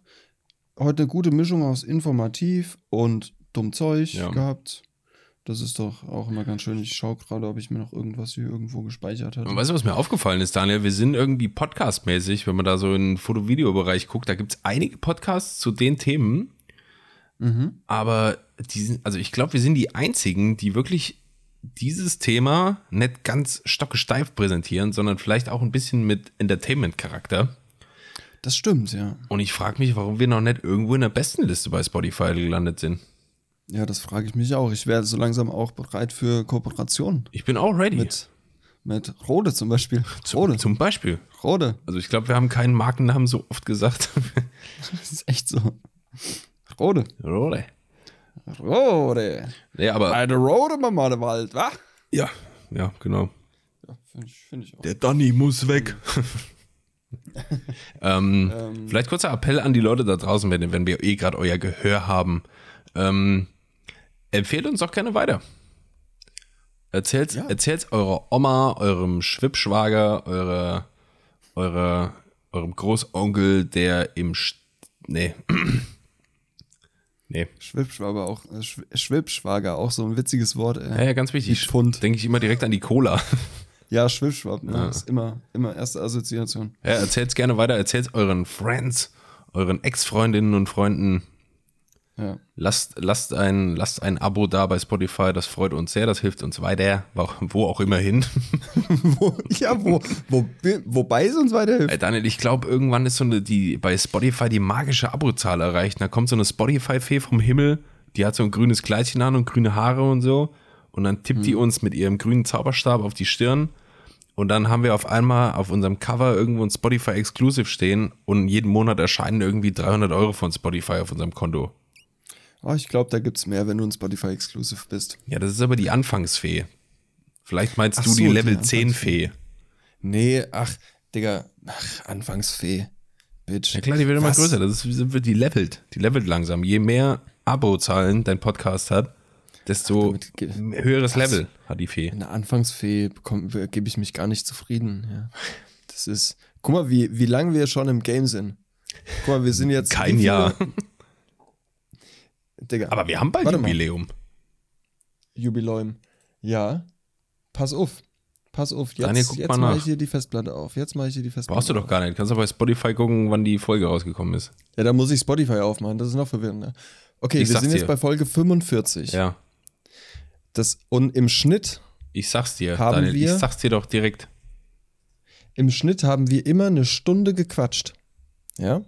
heute eine gute Mischung aus informativ und dumm Zeug Ja. gehabt. Das ist doch auch immer ganz schön. Ich schaue gerade, ob ich mir noch irgendwas hier irgendwo gespeichert hatte. Und weißt du, was mir aufgefallen ist, Daniel? Wir sind irgendwie podcastmäßig, wenn man da so in den Foto-Video-Bereich guckt, da gibt es einige Podcasts zu den Themen, Mhm. aber die sind, also ich glaube, wir sind die einzigen, die wirklich dieses Thema nicht ganz stockesteif präsentieren, sondern vielleicht auch ein bisschen mit Entertainment-Charakter. Das stimmt, ja. Und ich frage mich, warum wir noch nicht irgendwo in der besten Liste bei Spotify gelandet sind. Ja, das frage ich mich auch. Ich werde so langsam auch bereit für Kooperationen. Ich bin auch ready. Mit, mit Rode zum Beispiel. zum, Rode. zum Beispiel. Rode. Also ich glaube, wir haben keinen Markennamen so oft gesagt. Das ist echt so. Rode. Rode. Rode. Ja, aber Eine Rode, Mama, der Wald, wa? ja, ja, genau. Ja, finde ich, find ich auch. Der Donny muss weg. ähm, Ähm. vielleicht kurzer Appell an die Leute da draußen, wenn, wenn wir eh gerade euer Gehör haben. Ähm, empfehlt uns doch gerne weiter. Erzählt Ja. erzählt's eurer Oma, eurem Schwippschwager, eure, eure, eurem Großonkel, der im St nee. nee. Schwibschwager auch, äh, Schwibschwager, auch so ein witziges Wort. Ja, Äh. ja, ganz wichtig. Pfund. Denke ich immer direkt an die Cola. Ja, Schwibschwab, ne? Ja. ist immer, immer erste Assoziation. Ja, erzählt's gerne weiter, erzählt's euren Friends, euren Ex-Freundinnen und Freunden. Ja. Lasst, lasst, ein, lasst ein Abo da bei Spotify, das freut uns sehr, das hilft uns weiter, wo, auch immer hin. wo, ja, wo, wo, wobei es uns weiterhilft. Ey, Daniel, ich glaube, irgendwann ist so eine, die bei Spotify die magische Abozahl erreicht. Da kommt so eine Spotify-Fee vom Himmel, die hat so ein grünes Kleidchen an und grüne Haare und so. Und dann tippt die uns mit ihrem grünen Zauberstab auf die Stirn. Und dann haben wir auf einmal auf unserem Cover irgendwo ein Spotify Exclusive stehen und jeden Monat erscheinen irgendwie 300 Euro von Spotify auf unserem Konto. Oh, ich glaube, da gibt es mehr, wenn du ein Spotify-Exclusive bist. Ja, das ist aber die Anfangsfee. Vielleicht meinst Ach du so, die Level Anfangsfee. 10 Fee. Nee, ach, Digga, ach, Anfangsfee. Bitch. Ja klar, die wird immer größer. Das ist, wird die levelt. Die levelt langsam. Je mehr Abozahlen dein Podcast hat, desto damit ge- höheres Level hat die Fee. In der Anfangsfee gebe ich mich gar nicht zufrieden. Ja. Das ist. Guck mal, wie, wie lange wir schon im Game sind. Guck mal, wir sind jetzt. Kein Jahr. Digga, Aber wir haben bald Warte mal. Jubiläum. Jubiläum. Ja. Pass auf. Pass auf. Jetzt, Daniel, guck jetzt mal mache ich hier die Festplatte auf. Jetzt mache ich hier die Festplatte Brauchst du doch gar nicht. Kannst du bei Spotify gucken, wann die Folge rausgekommen ist. Ja, da muss ich Spotify aufmachen. Das ist noch verwirrender. Okay, Ich wir sind dir. jetzt bei Folge 45. Ja. Das, und im Schnitt, Ich sag's dir, Haben Daniel. wir- Ich sag's dir doch direkt. im Schnitt haben wir immer eine Stunde gequatscht. Ja?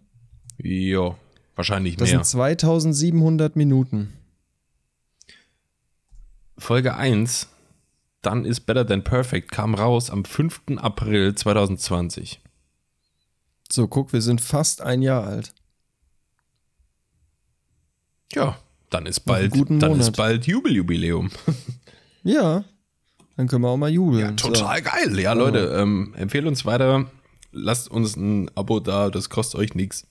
Jo. Wahrscheinlich Das mehr. sind 2700 Minuten. Folge 1, dann ist Better Than Perfect, kam raus am 5. April 2020. So, guck, wir sind fast ein Jahr alt. Ja, dann ist bald, dann ist bald Jubeljubiläum. Ja. Dann können wir auch mal jubeln. Ja, total geil. Ja, Leute, ähm, empfehlt uns weiter. Lasst uns ein Abo da, das kostet euch nichts.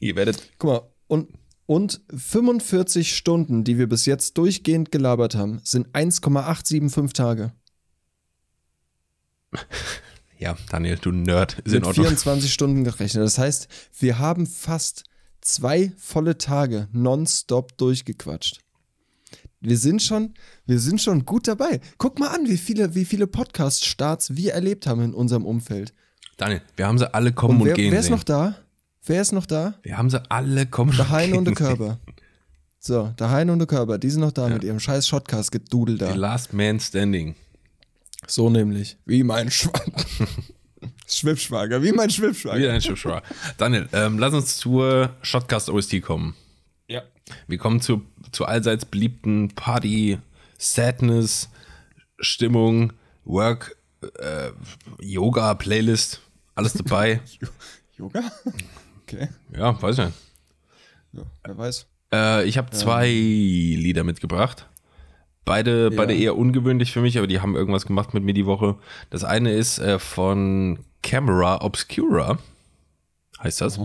Ihr werdet. Guck mal, und, und 45 Stunden, die wir bis jetzt durchgehend gelabert haben, sind 1,875 Tage. Ja, Daniel, du Nerd. Ist in Mit Ordnung. 24 Stunden gerechnet. Das heißt, wir haben fast zwei volle Tage nonstop durchgequatscht. Wir sind schon, wir sind schon gut dabei. Guck mal an, wie viele, wie viele Podcast-Starts wir erlebt haben in unserem Umfeld. Daniel, wir haben sie alle kommen Und und, wer, gehen wer ist sehen. noch da? Wer ist noch da? wir haben sie alle kommen Der und Heine und der. Körper. So, der Heine und der Körper, die sind noch da mit ihrem scheiß Shotcast-Gedudel The da. Last Man Standing. So nämlich. Wie mein Schwager. Schwibschwager, wie mein Schwibschwager. Wieder ein Schiffschwar. Daniel, ähm, lass uns zur Shotcast OST kommen. Ja. Wir kommen zu, zu allseits beliebten Party, Sadness, Stimmung, Work, äh, Yoga, Playlist, alles dabei. Yoga? Okay. ja, weiß nicht. Ja, wer weiß. Äh, ich habe zwei Lieder mitgebracht. Beide, beide eher ungewöhnlich für mich, aber die haben irgendwas gemacht mit mir die Woche. Das eine ist äh, von Camera Obscura, heißt das.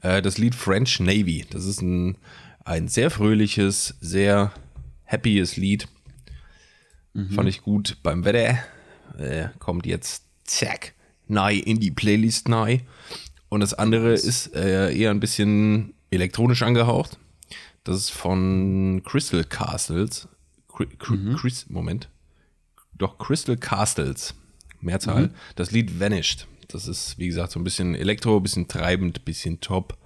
Äh, das Lied French Navy. Das ist ein, ein sehr fröhliches, sehr happyes Lied. Fand ich gut beim Wetter. Äh, kommt jetzt zack, neu in die Playlist neu. Und das andere ist äh, eher ein bisschen elektronisch angehaucht. Das ist von Crystal Castles. Cri Cri Chris, Moment. Doch, Crystal Castles. Mehrzahl. Das Lied Vanished. Das ist, wie gesagt, so ein bisschen Elektro, ein bisschen treibend, ein bisschen top.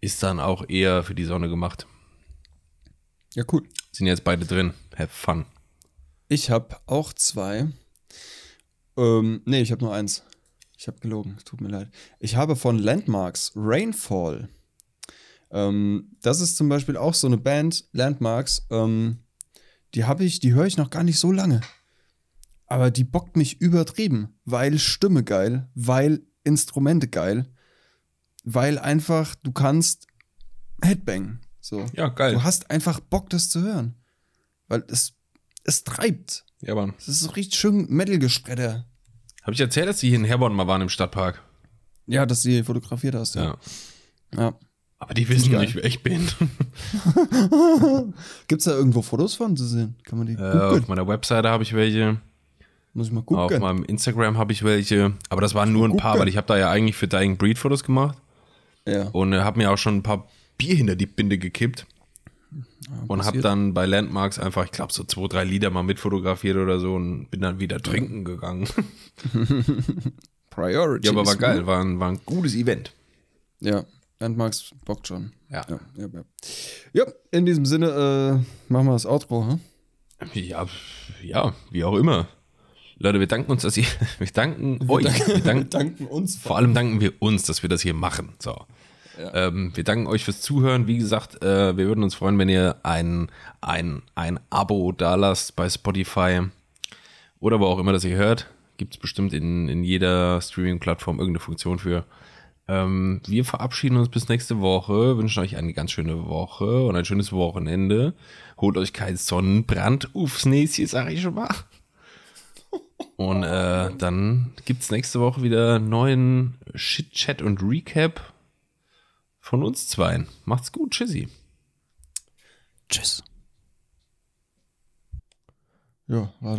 Ist dann auch eher für die Sonne gemacht. Ja, cool. Sind jetzt beide drin. Have fun. Ich habe auch zwei. Ähm, nee, ich habe nur eins. Ich habe gelogen, tut mir leid. Ich habe von Landmarks Rainfall. Ähm, das ist zum Beispiel auch so eine Band, Landmarks. Ähm, die habe ich, die höre ich noch gar nicht so lange. Aber die bockt mich übertrieben, weil Stimme geil, weil Instrumente geil, weil einfach du kannst Headbang. So. Ja, geil. Du hast einfach Bock, das zu hören. Weil es, es treibt. Ja, Mann. Es ist so richtig schön Metal-Gespretter. Habe ich erzählt, dass die hier in Herborn mal waren im Stadtpark? Ja, dass die fotografiert hast. Ja. ja. Aber die wissen nicht, wer ich bin. Gibt es da irgendwo Fotos von zu sehen? Kann man die Äh, auf meiner Webseite habe ich welche. Muss ich mal Auf gucken. meinem Instagram habe ich welche. Aber das waren nur ein paar, gucken. weil ich habe da ja eigentlich für Dying Breed Fotos gemacht. Ja. Und äh, habe mir auch schon ein paar Bier hinter die Binde gekippt. Und habe passiert. dann bei Landmarks einfach, ich glaube, so zwei, drei Lieder mal mitfotografiert oder so und bin dann wieder trinken gegangen. Priority. ja, aber war geil, war ein, war ein gutes Event. Ja, Landmarks bockt schon. Ja. Ja, ja, ja. ja in diesem Sinne äh, machen wir das Outro. Hm? Ja, ja, wie auch immer. Leute, wir danken uns, dass ihr, wir danken euch. wir danken, danken uns. vor allem danken wir uns, dass wir das hier machen. So. Ähm, wir danken euch fürs Zuhören. Wie gesagt, äh, wir würden uns freuen, wenn ihr ein, ein, ein Abo dalasst bei Spotify oder wo auch immer das ihr hört. Gibt es bestimmt in, in jeder Streaming-Plattform irgendeine Funktion für. Ähm, wir verabschieden uns bis nächste Woche, wünschen euch eine ganz schöne Woche und ein schönes Wochenende. Holt euch keinen Sonnenbrand aufs Näschen, sag ich schon mal. Und äh, dann gibt es nächste Woche wieder neuen Shit-Chat und Recap von uns zweien. Macht's gut, tschüssi. Tschüss. Ja, war